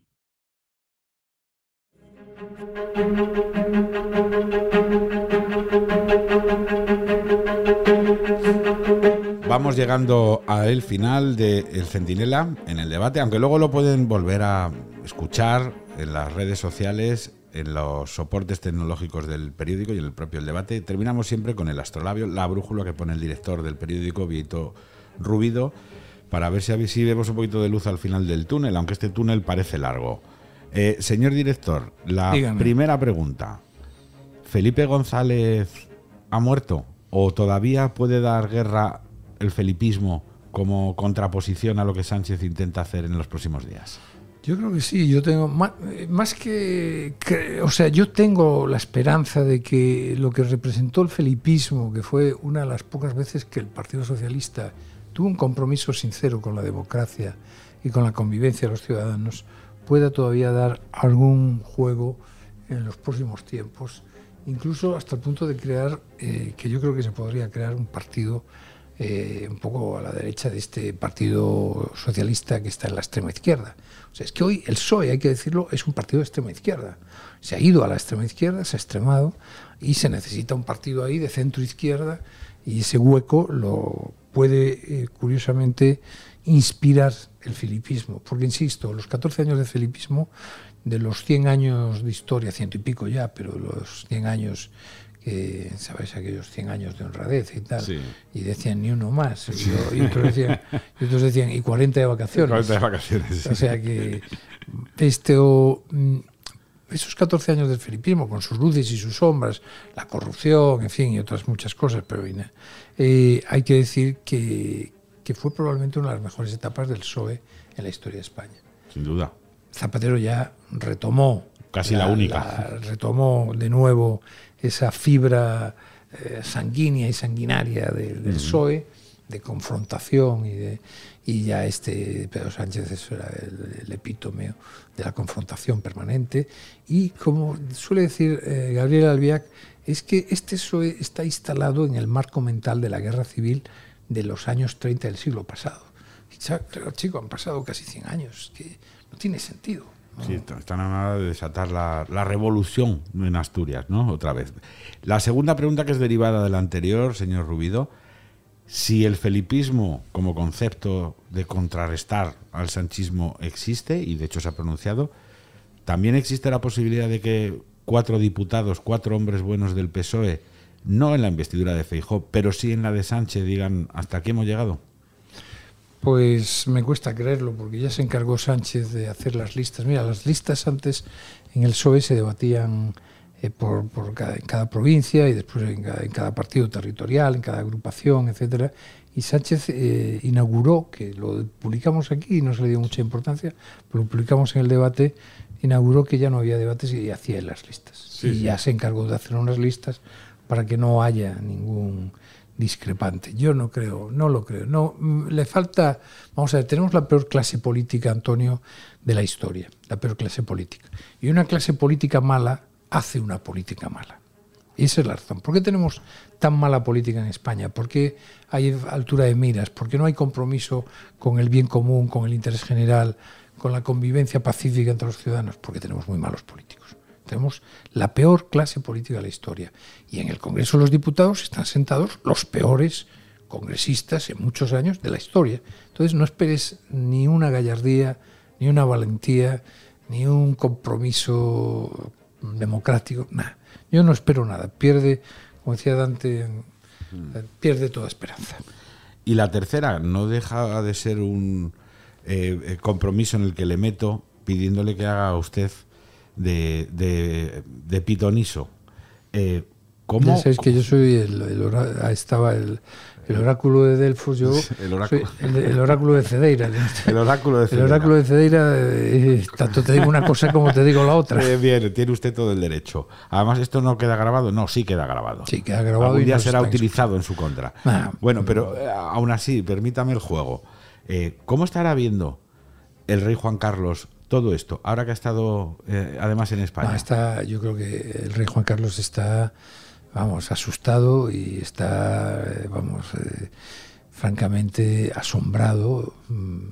Vamos llegando al final de El Centinela en el debate, aunque luego lo pueden volver a escuchar en las redes sociales en los soportes tecnológicos del periódico y en el propio debate. Terminamos siempre con el astrolabio, la brújula que pone el director del periódico, Vieto Rubido, para ver si, si vemos un poquito de luz al final del túnel, aunque este túnel parece largo. Eh, señor director, la Dígame. primera pregunta. ¿Felipe González ha muerto o todavía puede dar guerra el felipismo como contraposición a lo que Sánchez intenta hacer en los próximos días? Yo creo que sí, yo tengo más, más que, que- o sea, yo tengo la esperanza de que lo que representó el felipismo, que fue una de las pocas veces que el Partido Socialista tuvo un compromiso sincero con la democracia y con la convivencia de los ciudadanos, pueda todavía dar algún juego en los próximos tiempos, incluso hasta el punto de crear, eh, que yo creo que se podría crear un partido eh, un poco a la derecha de este partido socialista que está en la extrema izquierda. O sea, es que hoy el PSOE, hay que decirlo, es un partido de extrema izquierda. Se ha ido a la extrema izquierda, se ha extremado y se necesita un partido ahí de centro izquierda y ese hueco lo puede, eh, curiosamente, inspirar el filipismo. Porque, insisto, los 14 años de filipismo, de los 100 años de historia, ciento y pico ya, pero los 100 años que, ¿sabes? Aquellos 100 años de honradez y tal. Sí. Y decían ni uno más. Y, y otros decían, y otros decían, y 40 de vacaciones. 40 de vacaciones, sí. O sea que este, o, mm, esos 14 años del filipismo, con sus luces y sus sombras, la corrupción, en fin, y otras muchas cosas, pero eh, hay que decir que, que fue probablemente una de las mejores etapas del PSOE en la historia de España. Sin duda. Zapatero ya retomó. Casi la única. retomó de nuevo esa fibra eh, sanguínea y sanguinaria de- del. PSOE, de confrontación y, de, y ya este Pedro Sánchez eso era el, el epítome de la confrontación permanente. Y como suele decir eh, Gabriel Albiac, es que este PSOE está instalado en el marco mental de la guerra civil de los años 30 del siglo pasado. Pero chico, han pasado casi 100 años, que no tiene sentido. Sí, est- están a nada de desatar la, la revolución en Asturias, ¿no? Otra vez. La segunda pregunta que es derivada de la anterior, señor Rubido, si el felipismo como concepto de contrarrestar al sanchismo existe, y de hecho se ha pronunciado, también existe la posibilidad de que cuatro diputados, cuatro hombres buenos del PSOE, no en la investidura de Feijó, pero sí en la de Sánchez, digan, ¿hasta aquí hemos llegado? Pues me cuesta creerlo, porque ya se encargó Sánchez de hacer las listas. Mira, las listas antes en el PSOE se debatían eh, por, por cada, en cada provincia y después en cada, en cada partido territorial, en cada agrupación, etcétera. Y Sánchez eh, inauguró, que lo publicamos aquí y no se le dio mucha importancia, pero lo publicamos en el debate, inauguró que ya no había debates y hacía las listas. Sí, y sí. ya se encargó de hacer unas listas para que no haya ningún discrepante. Yo no creo, no lo creo. No, mm, le falta, vamos a ver, tenemos la peor clase política, Antonio, de la historia, la peor clase política. Y una clase política mala hace una política mala. Y esa es la razón. ¿Por qué tenemos tan mala política en España? ¿Por qué hay altura de miras? ¿Por qué no hay compromiso con el bien común, con el interés general, con la convivencia pacífica entre los ciudadanos? Porque tenemos muy malos políticos. Tenemos la peor clase política de la historia. Y en el Congreso de los Diputados están sentados los peores congresistas en muchos años de la historia. Entonces no esperes ni una gallardía, ni una valentía, ni un compromiso democrático, nada. Yo no espero nada. Pierde, como decía Dante, pierde toda esperanza. Y la tercera no deja de ser un eh, eh, compromiso en el que le meto pidiéndole que haga a usted de, de, de pitoniso. Eh, ¿Cómo? Ya sabéis que yo soy el, el estaba el, el oráculo de Delfos, yo El oráculo. soy el, el oráculo de Cedeira. El oráculo de El Cedeira. oráculo de Cedeira, eh, tanto te digo una cosa como te digo la otra. Eh, bien, tiene usted todo el derecho. Además, ¿esto no queda grabado? No, sí queda grabado. Sí, queda grabado Algún día será utilizado en su contra. Ah, bueno, pero eh, aún así, permítame el juego. Eh, ¿Cómo estará viendo el rey Juan Carlos todo esto, ahora que ha estado eh, además en España? Está, yo creo que el rey Juan Carlos está, vamos, asustado y está, eh, vamos, eh, francamente asombrado mm,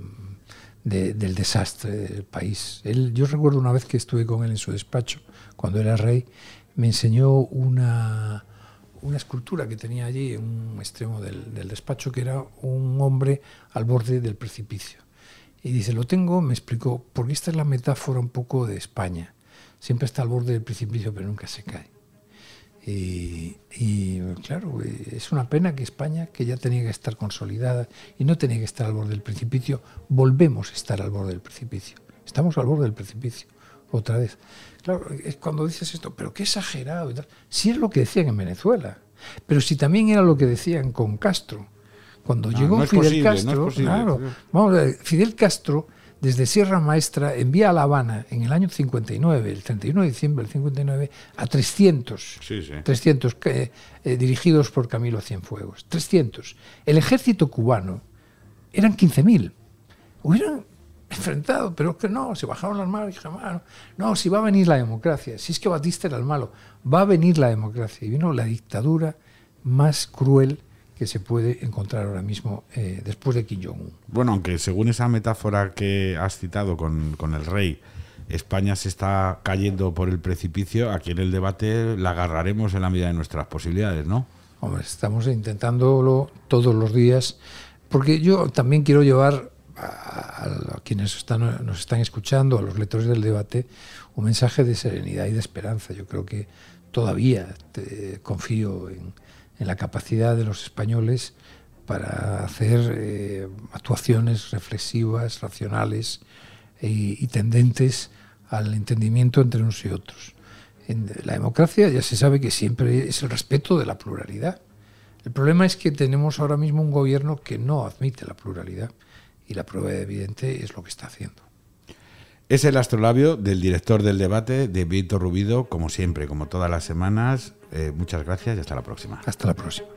de- del desastre del país. Yo recuerdo una vez que estuve con él en su despacho, cuando era rey, me enseñó una, una escultura que tenía allí en un extremo del despacho, que era un hombre al borde del precipicio. Y dice, lo tengo, me explicó, porque esta es la metáfora un poco de España. siempre está al borde del precipicio, pero nunca se cae. Y, claro, es una pena que España, que ya tenía que estar consolidada y no tenía que estar al borde del precipicio, volvemos a estar al borde del precipicio. Estamos al borde del precipicio, otra vez. Claro, es cuando dices esto, pero qué exagerado. Y es lo que decían en Venezuela, pero si también era lo que decían con Castro. Cuando No, llegó no es Fidel posible, es Castro, claro, vamos a ver, Fidel Castro desde Sierra Maestra envía a La Habana en el año 59, el 31 de diciembre del 59, a 300, Sí, sí. 300 que, eh, dirigidos por Camilo Cienfuegos. 300. El ejército cubano eran 15.000. Hubieran enfrentado, pero que no, se bajaron las manos y jamás. No, no, si va a venir la democracia, si es que Batista era el malo, va a venir la democracia. Y vino la dictadura más cruel que se puede encontrar ahora mismo eh, después de Kim Jong-un. Bueno, aunque según esa metáfora que has citado con, con el rey, España se está cayendo por el precipicio, aquí en el debate la agarraremos en la medida de nuestras posibilidades, ¿no? Hombre, estamos intentándolo todos los días, porque yo también quiero llevar a, a quienes están, nos están escuchando, a los lectores del debate, un mensaje de serenidad y de esperanza. Yo creo que todavía te- confío en, en la capacidad de los españoles para hacer eh, actuaciones reflexivas, racionales y, y tendentes al entendimiento entre unos y otros. En la democracia ya se sabe que siempre es el respeto de la pluralidad. El problema es que tenemos ahora mismo un gobierno que no admite la pluralidad y la prueba evidente es lo que está haciendo. Es el astrolabio del director del debate, de Víctor Rubido, como siempre, como todas las semanas. Eh, muchas gracias y hasta la próxima. Hasta la próxima.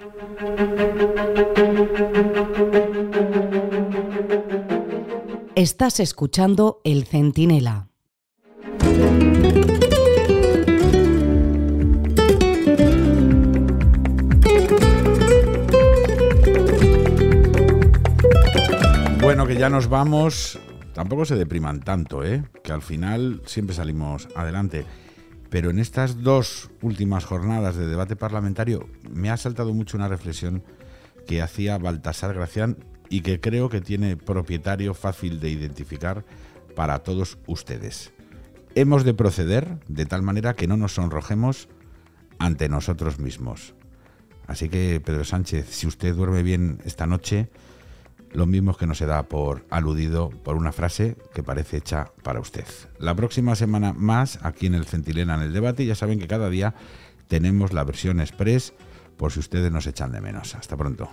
Estás escuchando El Centinela. Bueno, que ya nos vamos. Tampoco se depriman tanto, ¿eh? Que al final siempre salimos adelante. Pero en estas dos últimas jornadas de debate parlamentario me ha saltado mucho una reflexión que hacía Baltasar Gracián y que creo que tiene propietario fácil de identificar para todos ustedes. Hemos de proceder de tal manera que no nos sonrojemos ante nosotros mismos. Así que, Pedro Sánchez, si usted duerme bien esta noche, lo mismo es que no se da por aludido por una frase que parece hecha para usted. La próxima semana más aquí en el Centinela en el debate. Ya saben que cada día tenemos la versión express por si ustedes nos echan de menos. Hasta pronto.